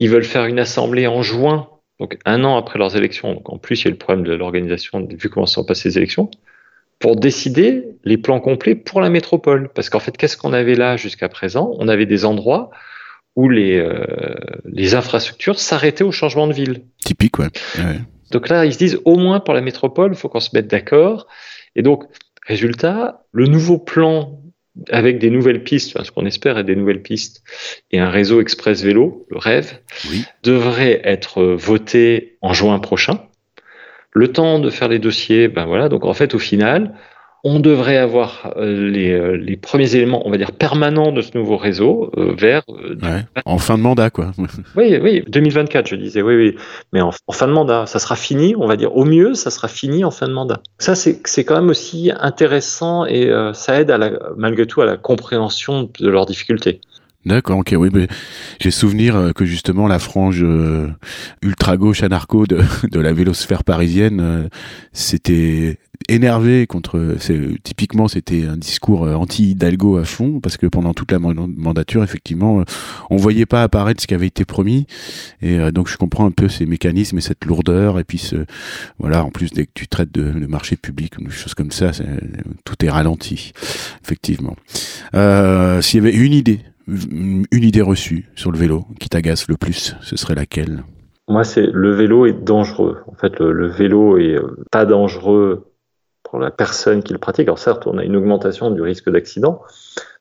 Ils veulent faire une assemblée en juin, donc un an après leurs élections. Donc en plus, il y a le problème de l'organisation, vu comment sont passées les élections, pour décider les plans complets pour la métropole. Parce qu'en fait, qu'est-ce qu'on avait là jusqu'à présent? On avait des endroits où les, euh, les infrastructures s'arrêtaient au changement de ville. Typique, ouais. Donc là, ils se disent, au moins pour la métropole, il faut qu'on se mette d'accord. Et donc, résultat, le nouveau plan avec des nouvelles pistes, enfin, ce qu'on espère est des nouvelles pistes, et un réseau express vélo, le rêve, devrait être voté en juin prochain. Le temps de faire les dossiers, ben voilà. Donc en fait, au final, on devrait avoir euh, les, euh, les, premiers éléments, on va dire, permanents de ce nouveau réseau euh, vers... en fin de mandat, quoi. oui, oui, 2024, je disais, oui, oui. Mais en, fin de mandat, ça sera fini, on va dire, au mieux, ça sera fini en fin de mandat. Ça, c'est quand même aussi intéressant et ça aide à la, malgré tout à la compréhension de leurs difficultés. D'accord, ok, oui, mais j'ai souvenir que justement la frange ultra gauche anarcho de, de la vélosphère parisienne, c'était énervé contre. Typiquement, c'était un discours euh, anti-Hidalgo à fond, parce que pendant toute la mandature, effectivement, euh, on voyait pas apparaître ce qui avait été promis. Et euh, donc, je comprends un peu ces mécanismes et cette lourdeur. Et puis, ce, voilà, en plus, dès que tu traites de, marché public ou des choses comme ça, tout est ralenti, effectivement. Euh, S'il y avait une idée, une idée reçue sur le vélo qui t'agace le plus, ce serait laquelle? Moi, c'est le vélo est dangereux. En fait, le vélo est pas dangereux pour la personne qui le pratique. Alors certes, on a une augmentation du risque d'accident.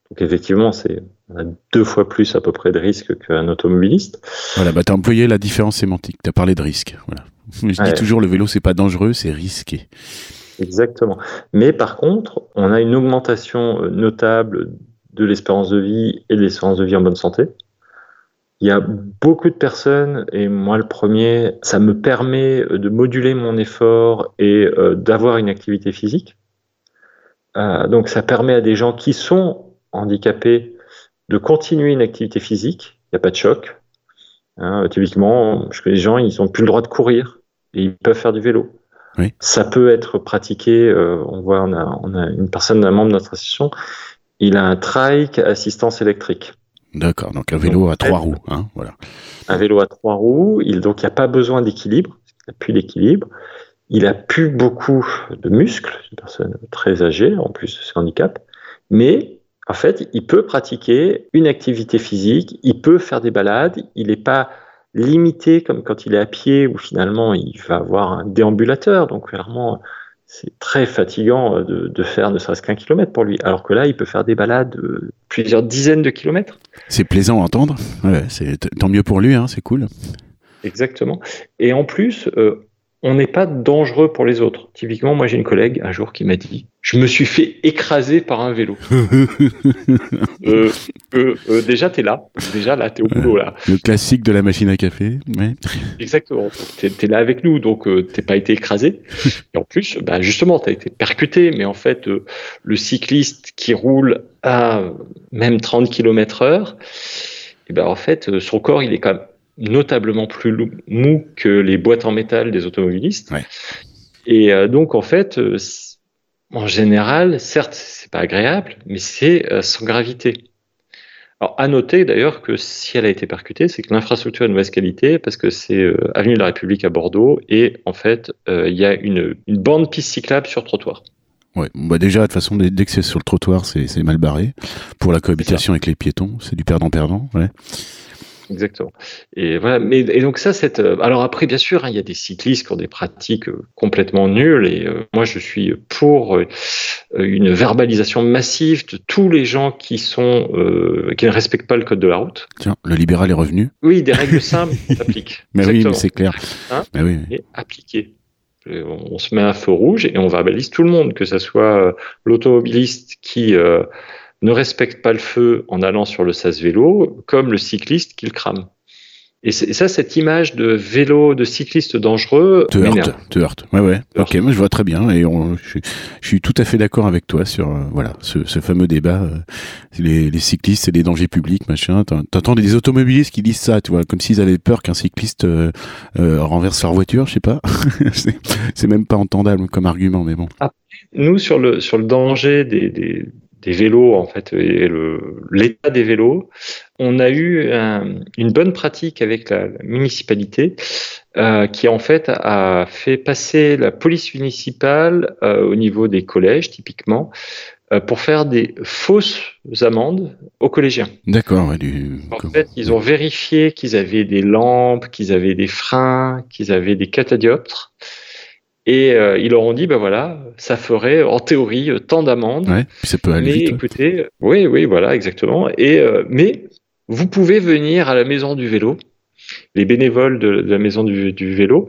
Donc effectivement, c'est on a deux fois plus à peu près de risque qu'un automobiliste. Voilà, bah tu as employé la différence sémantique, tu as parlé de risque. Voilà. Je dis toujours le vélo c'est pas dangereux, c'est risqué. Exactement. Mais par contre, on a une augmentation euh, notable de l'espérance de vie et de l'espérance de vie en bonne santé. Il y a beaucoup de personnes, et moi le premier, ça me permet de moduler mon effort et euh, d'avoir une activité physique. Euh, donc ça permet à des gens qui sont handicapés de continuer une activité physique. Il n'y a pas de choc. Hein, typiquement, je connais des gens, ils n'ont plus le droit de courir et ils peuvent faire du vélo. Oui. Ça peut être pratiqué. Euh, on voit, on a, on a une personne, un membre de notre association, il a un trike assistance électrique. D'accord, donc un vélo à trois roues, hein, voilà. Un vélo à trois roues, il, donc il n'y a pas besoin d'équilibre, il n'a plus d'équilibre, il a plus beaucoup de muscles, c'est une personne très âgée, en plus de ce handicap, mais en fait, il peut pratiquer une activité physique, il peut faire des balades, il n'est pas limité comme quand il est à pied où finalement il va avoir un déambulateur, donc clairement c'est très fatigant euh, de, faire ne serait-ce qu'un kilomètre pour lui. Alors que là, il peut faire des balades de plusieurs dizaines de kilomètres. C'est plaisant à entendre. c'est tant mieux pour lui, hein, c'est cool. Exactement. Et en plus, euh, on n'est pas dangereux pour les autres. Typiquement, moi j'ai une collègue un jour qui m'a dit Je me suis fait écraser par un vélo. euh, euh, euh, déjà, tu es là. Déjà, là, tu es au boulot. Là. Le classique de la machine à café. Exactement. Tu es, là avec nous, donc euh, tu pas été écrasé. Et en plus, bah, justement, tu as été percuté. Mais en fait, euh, le cycliste qui roule à même 30 km/h, et ben, en fait, son corps, il est quand même notablement plus mou que les boîtes en métal des automobilistes. Et euh, donc, en fait, euh, en général, certes, c'est pas agréable, mais c'est euh, sans gravité. Alors, à noter d'ailleurs que si elle a été percutée, c'est que l'infrastructure est de mauvaise qualité parce que c'est avenue de la République à Bordeaux et en fait, il y a une, une, bande piste cyclable sur trottoir. Ouais, bah déjà, de toute façon, dès que c'est sur le trottoir, c'est mal barré. Pour la cohabitation avec les piétons, c'est du perdant-perdant. Ouais exactement. Et voilà. Mais et donc ça, cette. Euh, alors après, bien sûr, hein, il y a des cyclistes qui ont des pratiques euh, complètement nulles. Et euh, moi, je suis pour une verbalisation massive de tous les gens qui sont qui ne respectent pas le code de la route. Tiens, le libéral est revenu. Oui, des règles simples s'appliquent. mais oui, c'est clair. Hein mais oui. Et appliquées. On se met un feu rouge et on verbalise tout le monde, que ce soit l'automobiliste qui ne respecte pas le feu en allant sur le sas vélo, comme le cycliste qui le crame. Et, ça, cette image de vélo, de cycliste dangereux, te heurte, te heurte. Ouais, ouais. Ok, moi je vois très bien et je, suis tout à fait d'accord avec toi sur euh, voilà ce, fameux débat euh, les, cyclistes et les dangers publics, machin. T'entends des automobilistes qui disent ça, tu vois, comme s'ils avaient peur qu'un cycliste euh, renverse leur voiture, je sais pas. c'est même pas entendable comme argument, mais bon. nous sur le sur le danger des, des des vélos en fait et l'état des vélos. On a eu une bonne pratique avec la, municipalité euh, qui en fait a fait passer la police municipale euh, au niveau des collèges typiquement euh, pour faire des fausses amendes aux collégiens. D'accord. En fait, ils ont vérifié qu'ils avaient des lampes, qu'ils avaient des freins, qu'ils avaient des catadioptres. Et euh, ils leur ont dit, ben voilà, ça ferait en théorie tant d'amendes. Ouais, ça peut aller mais écoutez, oui, oui, voilà, exactement. Et euh, mais vous pouvez venir à la maison du vélo les bénévoles de, la maison du, vélo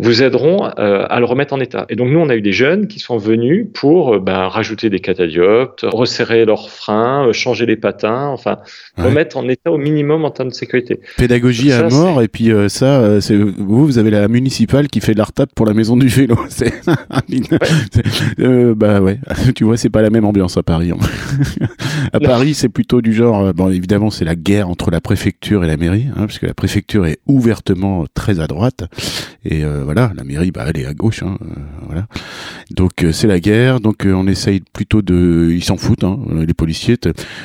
vous aideront euh, à le remettre en état. Et donc nous, on a eu des jeunes qui sont venus pour euh, ben, rajouter des catadioptes, resserrer leurs freins, euh, changer les patins, enfin remettre en état au minimum en termes de sécurité. Pédagogie à mort, et puis ça, c'est vous, vous avez la municipale qui fait de la retape pour la maison du vélo. C'est bah ouais, tu vois, c'est pas la même ambiance à Paris. Hein. à Paris, c'est plutôt du genre, bon évidemment, c'est la guerre entre la préfecture et la mairie, hein, parce que la préfecture est ouvertement très à droite et euh, voilà la mairie bah elle est à gauche hein, euh, voilà. Donc euh, c'est la guerre donc on essaye plutôt de ils s'en foutent hein, les policiers.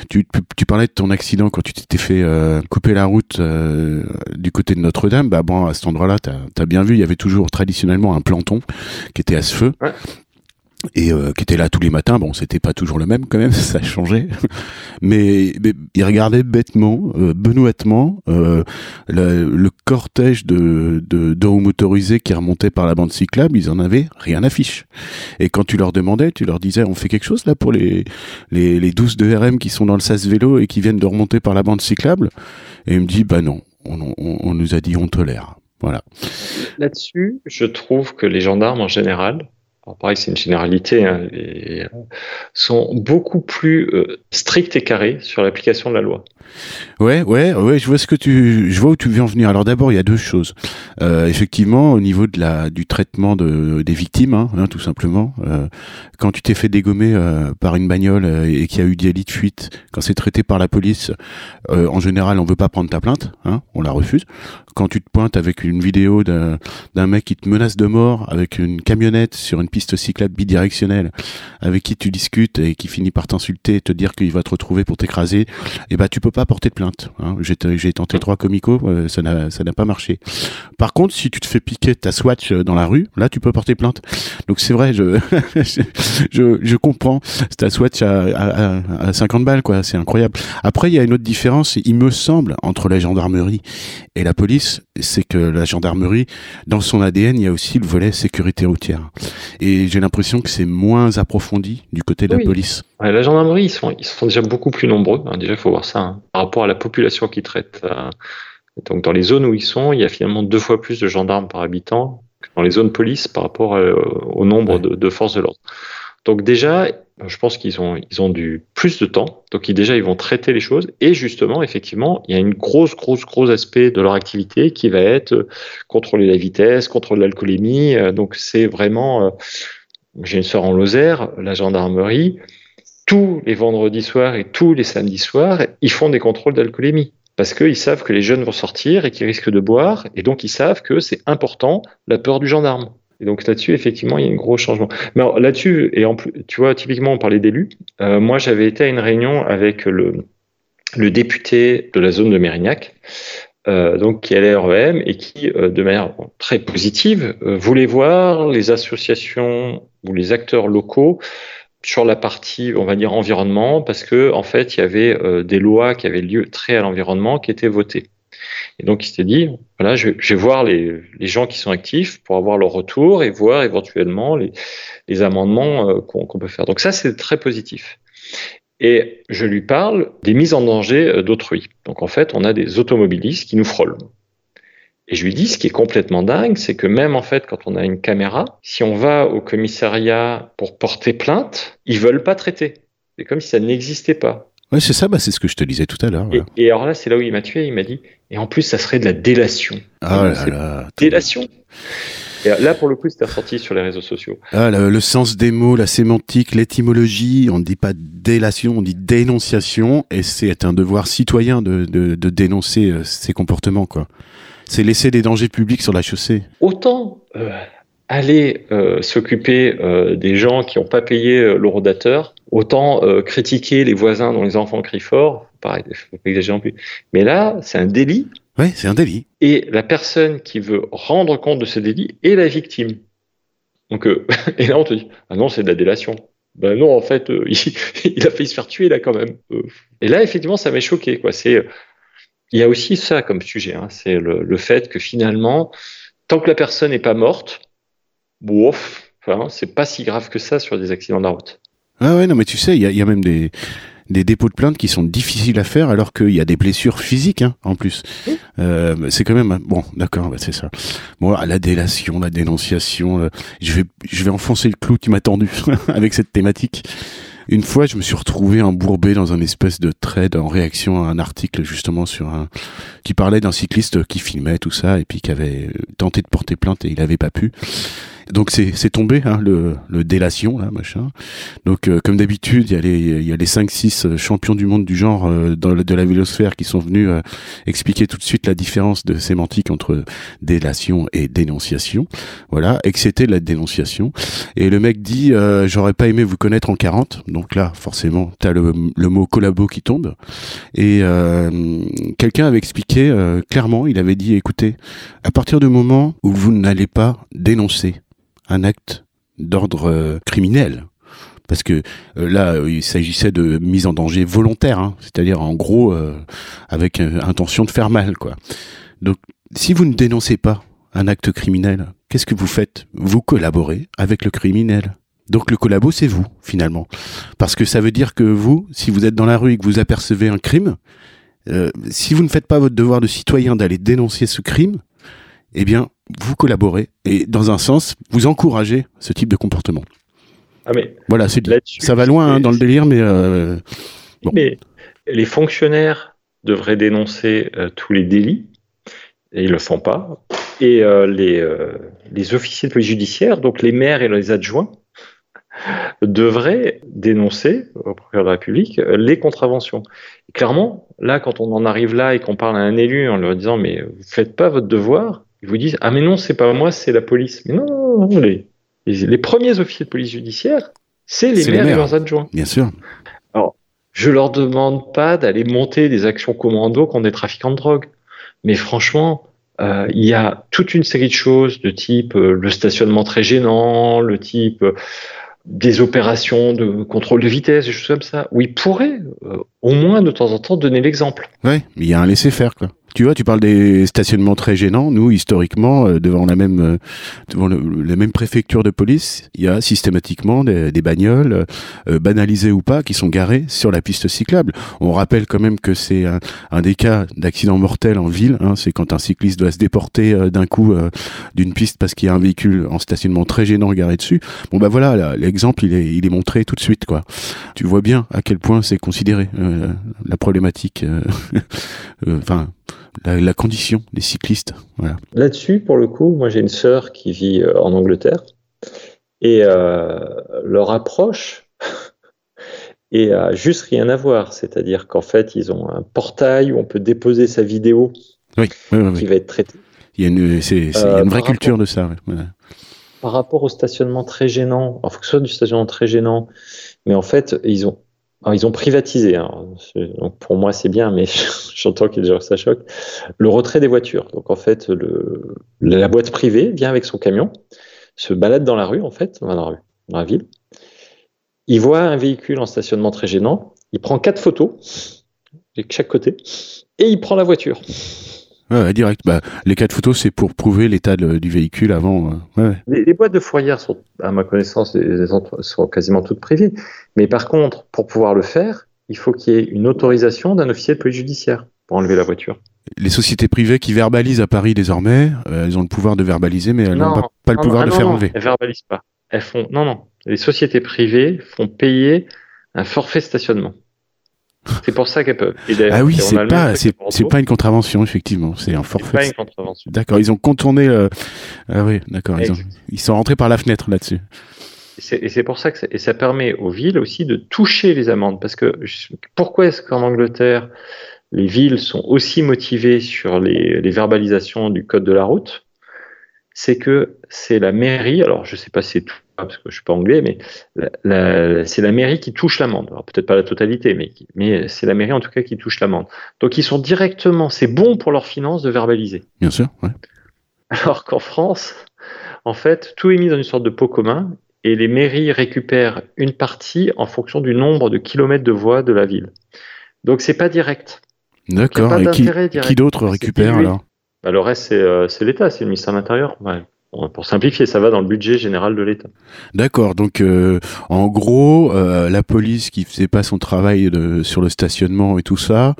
Tu, tu parlais de ton accident quand tu t'étais fait couper la route du côté de Notre-Dame. Bah bon à cet endroit-là t'as as bien vu il y avait toujours traditionnellement un planton qui était à ce feu et euh, qui était là tous les matins. Bon, c'était pas toujours le même quand même, ça a changé. Mais, il regardait bêtement, euh, benoîtement, euh, le, cortège de, de, de roues motorisées qui remontait par la bande cyclable. Ils en avaient rien à fiche. Et quand tu leur demandais, tu leur disais, on fait quelque chose là pour les les, les 12 de RM qui sont dans le sas vélo et qui viennent de remonter par la bande cyclable? Et il me dit, bah non, on, on, on nous a dit on tolère. Voilà. Là-dessus, je trouve que les gendarmes en général pareil, c'est une généralité, hein, et, sont beaucoup plus euh, stricts et carrés sur l'application de la loi. Ouais, ouais, ouais, je vois ce que tu, je vois où tu veux en venir. Alors d'abord, il y a deux choses. Euh, effectivement, au niveau de la, du traitement de, des victimes, hein, hein, tout simplement. Euh, quand tu t'es fait dégommer euh, par une bagnole et qu'il y a eu des lits de fuite, quand c'est traité par la police, en général, on veut pas prendre ta plainte, hein, on la refuse. Quand tu te pointes avec une vidéo d'un mec qui te menace de mort avec une camionnette sur une piste cyclable bidirectionnelle, avec qui tu discutes et qui finit par t'insulter et te dire qu'il va te retrouver pour t'écraser, et eh ben tu peux pas porter de plainte. Hein. J'ai tenté trois comicos, euh, ça n'a ça n'a pas marché. Par contre, si tu te fais piquer ta Swatch euh, dans la rue, là tu peux porter plainte. Donc c'est vrai, je, je, je comprends. Ta Swatch à, à, à 50 balles, quoi, c'est incroyable. Après, il y a une autre différence, il me semble, entre la gendarmerie et la police, c'est que la gendarmerie, dans son ADN, il y a aussi le volet sécurité routière. Et j'ai l'impression que c'est moins approfondi du côté de la police. la gendarmerie, ils sont, ils sont déjà beaucoup plus nombreux. Hein. Déjà, il faut voir ça. Hein rapport à la population qu'ils traitent. Euh, donc dans les zones où ils sont, il y a finalement deux fois plus de gendarmes par habitant dans les zones police par rapport au nombre de, de forces de l'ordre. Donc déjà, je pense qu'ils ont, ils ont du plus de temps. Donc ils, déjà, ils vont traiter les choses. Et justement, effectivement, il y a une grosse, grosse, gros aspect de leur activité qui va être euh, contrôler la vitesse, contrôler l'alcoolémie. Euh, donc c'est vraiment, euh, j'ai une soeur en Lozère, la gendarmerie. Tous les vendredis soirs et tous les samedis soirs, ils font des contrôles d'alcoolémie parce qu'ils savent que les jeunes vont sortir et qu'ils risquent de boire, et donc ils savent que c'est important la peur du gendarme. Et donc là-dessus, effectivement, il y a un gros changement. Mais là-dessus, et en plus, tu vois, typiquement, on parlait d'élus. Euh, moi, j'avais été à une réunion avec le, député de la zone de Mérignac, euh, donc qui est à l'REM et qui, euh, de manière très positive, voulait voir les associations ou les acteurs locaux sur la partie, on va dire, environnement, parce que en fait, il y avait euh, des lois qui avaient lieu très à l'environnement qui étaient votées. Et donc, il s'était dit, voilà, je, vais voir les, gens qui sont actifs pour avoir leur retour et voir éventuellement les, amendements euh, qu'on peut faire. Donc ça, c'est très positif. Et je lui parle des mises en danger euh, d'autrui. Donc en fait, on a des automobilistes qui nous frôlent. Et je lui dis, ce qui est complètement dingue, c'est que même en fait, quand on a une caméra, si on va au commissariat pour porter plainte, ils veulent pas traiter. C'est comme si ça n'existait pas. Ouais, c'est ça, bah, c'est ce que je te disais tout à l'heure. Et, alors là, c'est là où il m'a tué. Il m'a dit, et en plus, ça serait de la délation. Ah là là. Délation. Et là, pour le coup, c'était ressorti sur les réseaux sociaux. Ah, le, sens des mots, la sémantique, l'étymologie, on ne dit pas délation, on dit dénonciation, et c'est un devoir citoyen de, de, de dénoncer euh, ces comportements, quoi. C'est laisser des dangers publics sur la chaussée. Autant euh, aller euh, s'occuper euh, des gens qui n'ont pas payé le rodateur, autant critiquer les voisins dont les enfants crient fort, pareil, pas exagérer plus. Mais là, c'est un délit. Oui, c'est un délit. Et la personne qui veut rendre compte de ce délit est la victime. Donc, et là, on te dit, ah non, c'est de la délation. Ben non, en fait, il, a failli se faire tuer là quand même. Et là, effectivement, ça m'a choqué. Quoi. C'est, il y a aussi ça comme sujet. Hein. C'est le, le, fait que finalement, tant que la personne n'est pas morte, enfin, c'est pas si grave que ça sur des accidents de la route. Ah ouais, non, mais tu sais, il y a, y a, même des, des dépôts de plainte qui sont difficiles à faire alors qu'il y a des blessures physiques hein, en plus. Euh, c'est quand même bon, d'accord, bah, c'est ça. Bon, la délation, la dénonciation, euh, je vais je vais enfoncer le clou qui m'a tendu avec cette thématique. Une fois, je me suis retrouvé embourbé dans un espèce de trade en réaction à un article justement sur un qui parlait d'un cycliste qui filmait tout ça et puis qui avait tenté de porter plainte et il avait pas pu. Donc c'est tombé hein, le, le délation là machin. Donc euh, comme d'habitude il y a les y a les cinq six champions du monde du genre euh, dans de la vélosphère qui sont venus euh, expliquer tout de suite la différence de sémantique entre délation et dénonciation. Voilà et que c'était la dénonciation. Et le mec dit j'aurais pas aimé vous connaître en 40. Donc là forcément t'as le, le mot collabo qui tombe. Et quelqu'un avait expliqué clairement il avait dit écoutez à partir du moment où vous n'allez pas dénoncer un acte d'ordre euh, criminel. Parce que euh, là, il s'agissait de mise en danger volontaire, hein, c'est-à-dire en gros euh, avec intention de faire mal, quoi. Donc, si vous ne dénoncez pas un acte criminel, qu'est-ce que vous faites? Vous collaborez avec le criminel. Donc le collabo, c'est vous, finalement. Parce que ça veut dire que vous, si vous êtes dans la rue et que vous apercevez un crime, si vous ne faites pas votre devoir de citoyen d'aller dénoncer ce crime, eh bien, vous collaborez et dans un sens, vous encouragez ce type de comportement. Ah mais voilà, ça va loin hein, dans le délire, mais euh, mais les fonctionnaires devraient dénoncer euh, tous les délits et ils le font pas. Et euh, les les officiers de police judiciaire, donc les maires et les adjoints, devraient dénoncer au procureur de la République les contraventions. clairement, là, quand on en arrive là et qu'on parle à un élu en leur disant mais vous faites pas votre devoir, ils vous disent Ah, mais non, c'est pas moi, c'est la police. Mais non, les, les, premiers officiers de police judiciaire, c'est les, maires et leurs adjoints. Bien sûr. Alors, je leur demande pas d'aller monter des actions commando contre des trafiquants de drogue. Mais franchement, euh, il y a toute une série de choses de type euh, le stationnement très gênant, le type euh, des opérations de contrôle de vitesse, des choses comme ça, où ils pourraient au moins de temps en temps donner l'exemple. Oui, il y a un laisser-faire, quoi Tu vois, tu parles des stationnements très gênants. Nous, historiquement, euh, devant la même euh, devant la même préfecture de police, il y a systématiquement des, des bagnoles, euh, banalisées ou pas, qui sont garées sur la piste cyclable. On rappelle quand même que c'est un, un, des cas d'accident mortel en ville. Hein, c'est quand un cycliste doit se déporter d'un coup d'une piste parce qu'il y a un véhicule en stationnement très gênant garé dessus. Bon bah voilà, l'exemple il est il est montré tout de suite quoi. Tu vois bien à quel point c'est considéré la problématique. Enfin la, condition des cyclistes. Voilà. Là-dessus, pour le coup, moi j'ai une sœur qui vit euh, en Angleterre et euh, leur approche et a juste rien à voir. C'est-à-dire qu'en fait, ils ont un portail où on peut déposer sa vidéo qui va être traitée. Il y a une, euh, vraie culture de ça. Par rapport au stationnement très gênant, en fonction du stationnement très gênant, mais en fait, ils ont ils ont privatisé, hein. pour moi c'est bien, mais j'entends qu'il y ça choque. Le retrait des voitures. Donc en fait, la boîte privée vient avec son camion, se balade dans la rue en fait, dans la dans la ville. Il voit un véhicule en stationnement très gênant, il prend quatre photos de chaque côté et il prend la voiture. Ouais, direct. Bah, les quatre photos, c'est pour prouver l'état du véhicule avant. Euh, les, boîtes de fourrière sont, à ma connaissance, sont quasiment toutes privées. Mais par contre, pour pouvoir le faire, il faut qu'il y ait une autorisation d'un officier de police judiciaire pour enlever la voiture. Les sociétés privées qui verbalisent à Paris désormais, euh, elles ont le pouvoir de verbaliser, mais elles n'ont pas, le pouvoir de faire enlever. Elles verbalisent pas. Elles font non non. Les sociétés privées font payer un forfait stationnement. C'est pour ça qu'elles peuvent. Ah oui, c'est pas, c'est, pas une contravention, effectivement. C'est un forfait. pas une contravention. D'accord, ils ont contourné. Euh... Ah oui, d'accord. Ils, ils, sont rentrés par la fenêtre là-dessus. Et c'est pour ça que ça, et ça permet aux villes aussi de toucher les amendes. Parce que pourquoi est-ce qu'en Angleterre, les villes sont aussi motivées sur les, les verbalisations du code de la route? C'est que c'est la mairie, alors je sais pas si c'est tout parce que je suis pas anglais, mais c'est la mairie qui touche l'amende. Alors peut-être pas la totalité, mais, mais c'est la mairie en tout cas qui touche l'amende. Donc ils sont directement, c'est bon pour leurs finances de verbaliser. Bien sûr. Ouais. Alors qu'en France, en fait, tout est mis dans une sorte de pot commun et les mairies récupèrent une partie en fonction du nombre de kilomètres de voies de la ville. Donc c'est pas direct. D'accord. Et qui, qui d'autre récupère alors? Bah, Le reste, c'est euh, l'État, c'est le ministère de l'Intérieur. Ouais pour simplifier, ça va dans le budget général de l'État. D'accord. Donc, euh, en gros, euh, la police qui faisait pas son travail de, sur le stationnement et tout ça,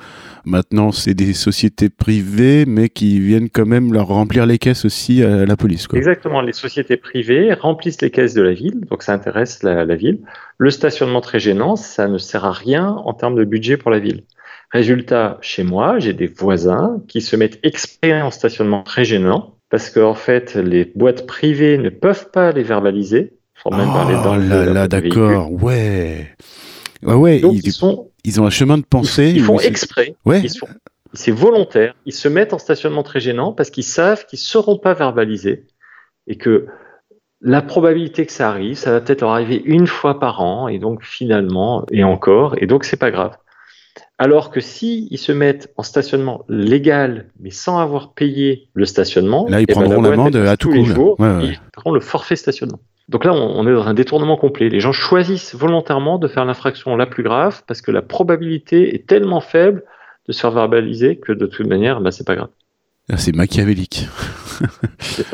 maintenant c'est des sociétés privées, mais qui viennent quand même leur remplir les caisses aussi à la police. Quoi. Exactement. Les sociétés privées remplissent les caisses de la ville, donc ça intéresse la, la ville. Le stationnement très gênant, ça ne sert à rien en termes de budget pour la ville. Résultat, chez moi, j'ai des voisins qui se mettent exprès en stationnement très gênant parce qu'en en fait, les boîtes privées ne peuvent pas les verbaliser, sans même parler dans oh là, là d'accord, ouais. Ouais, ouais, ils, sont, ils ont un chemin de pensée. Ils, font exprès. Ouais. c'est volontaire. Ils se mettent en stationnement très gênant parce qu'ils savent qu'ils ne seront pas verbalisés et que la probabilité que ça arrive, ça va peut-être leur arriver une fois par an et donc finalement, et encore, et donc c'est pas grave. Alors que si ils se mettent en stationnement légal, mais sans avoir payé le stationnement, là ils eh ben, prendront l'amende à tous les jours, ils prendront le forfait stationnement. Donc là, on est dans un détournement complet. Les gens choisissent volontairement de faire l'infraction la plus grave parce que la probabilité est tellement faible de se faire verbaliser que de toute manière, bah, c'est pas grave. Ah, c'est machiavélique. c'est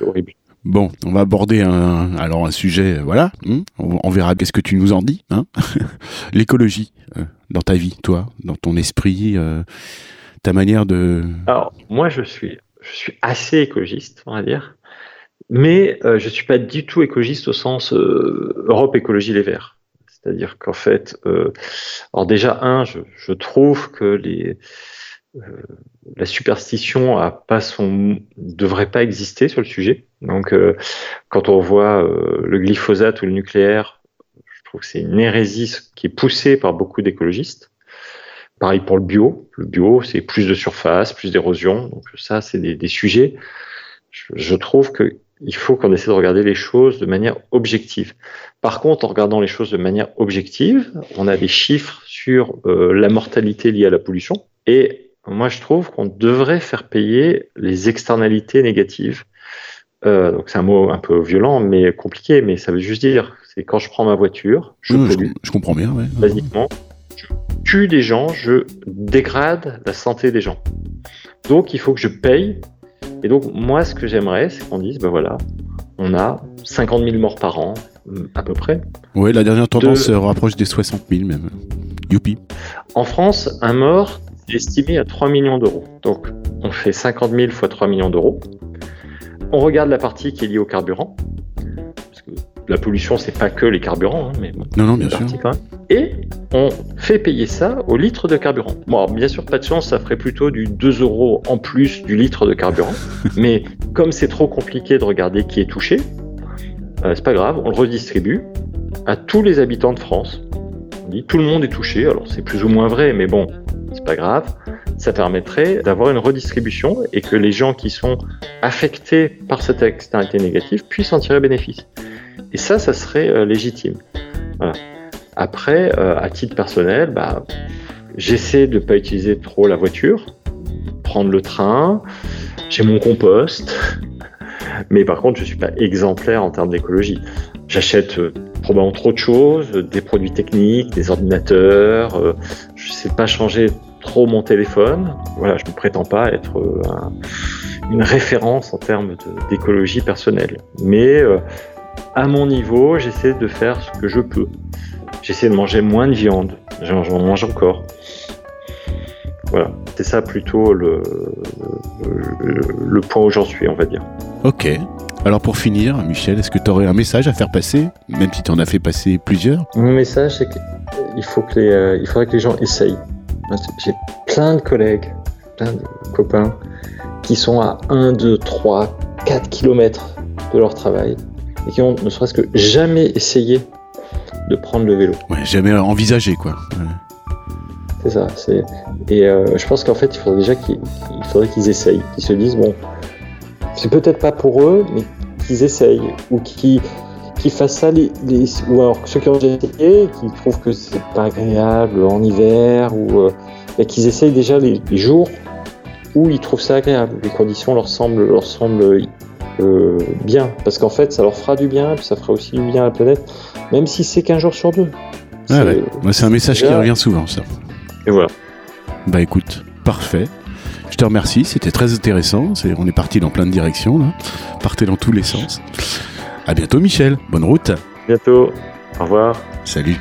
horrible. Bon, on va aborder un, alors un sujet, voilà, hmm, on, verra qu'est-ce que tu nous en dis. Hein L'écologie euh, dans ta vie, toi, dans ton esprit, euh, ta manière de. Alors moi, je suis, assez écologiste, on va dire, mais euh, je suis pas du tout écologiste au sens Europe Écologie Les Verts. C'est-à-dire qu'en fait, alors déjà un, je trouve que les la superstition a devrait pas exister sur le sujet. Donc, euh, quand on voit euh, le glyphosate ou le nucléaire, je trouve que c'est une hérésie qui est poussée par beaucoup d'écologistes. Pareil pour le bio. Le bio, c'est plus de surface, plus d'érosion. Donc ça, c'est des, sujets. Je, trouve que il faut qu'on essaie de regarder les choses de manière objective. Par contre, en regardant les choses de manière objective, on a des chiffres sur euh, la mortalité liée à la pollution et moi je trouve qu'on devrait faire payer les externalités négatives. Euh, donc c'est un mot un peu violent, mais compliqué, mais ça veut juste dire, c'est quand je prends ma voiture, je pollue. Je, comprends bien, ouais. Basiquement, je tue des gens, je dégrade la santé des gens. Donc il faut que je paye. Et donc moi, ce que j'aimerais, c'est qu'on dise, ben voilà, on a 50 000 morts par an, à peu près. Oui, la dernière tendance se rapproche des 60 000 même. Youpi. En France, un mort estimé à 3 millions d'euros. Donc on fait 50 000 fois 3 millions d'euros. On regarde la partie qui est liée au carburant. Parce que la pollution, c'est pas que les carburants, hein, mais non, non, bien sûr. Et on fait payer ça au litre de carburant. Bon, bien sûr, pas de chance, ça ferait plutôt du 2 euros en plus du litre de carburant. mais comme c'est trop compliqué de regarder qui est touché, euh, c'est pas grave, on le redistribue à tous les habitants de France. Tout le monde est touché, alors c'est plus ou moins vrai, mais bon, c'est pas grave. Ça permettrait d'avoir une redistribution et que les gens qui sont affectés par cette externalité négative puissent en tirer bénéfice. Et ça, ça serait euh, légitime. Après, euh, à titre personnel, bah, j'essaie de ne pas utiliser trop la voiture, prendre le train, j'ai mon compost, mais par contre, je ne suis pas exemplaire en termes d'écologie. J'achète euh, probablement trop de choses, des produits techniques, des ordinateurs, je ne sais pas changer trop mon téléphone. Voilà, je ne prétends pas être une référence en termes d'écologie personnelle. Mais à mon niveau, j'essaie de faire ce que je peux. J'essaie de manger moins de viande. J'en mange encore. Voilà, c'est ça plutôt le, le, point où j'en suis, on va dire. Ok. Alors pour finir, Michel, est-ce que tu aurais un message à faire passer, même si tu en as fait passer plusieurs? Mon message, c'est qu'il faut que les, euh, il faudrait que les gens essayent. J'ai plein de collègues, plein de copains qui sont à 1, 2, 3, 4 km de leur travail et qui ont ne serait-ce que jamais essayé de prendre le vélo. Ouais, jamais envisagé quoi. C'est ça. C'est... Et euh, je pense qu'en fait, il faudrait déjà qu'ils, faudrait qu'ils essayent, qu'ils se disent bon, c'est peut-être pas pour eux, mais qu'ils essayent ou qu'ils, qu'ils fassent ça les, ou alors ceux qui ont déjà essayé, qui trouvent que c'est pas agréable en hiver ou euh, qu'ils essayent déjà les, les, jours où ils trouvent ça agréable, les conditions leur semblent leur semblent euh, bien, parce qu'en fait, ça leur fera du bien, puis ça fera aussi du bien à la planète, même si c'est qu'un jour sur deux. Ah c'est un message qui revient souvent, ça. Et voilà. Bah écoute, parfait. Te remercie, c'était très intéressant. on est parti dans plein de directions, là. Partez dans tous les sens. À bientôt, Michel. Bonne route. Bientôt. Au revoir. Salut.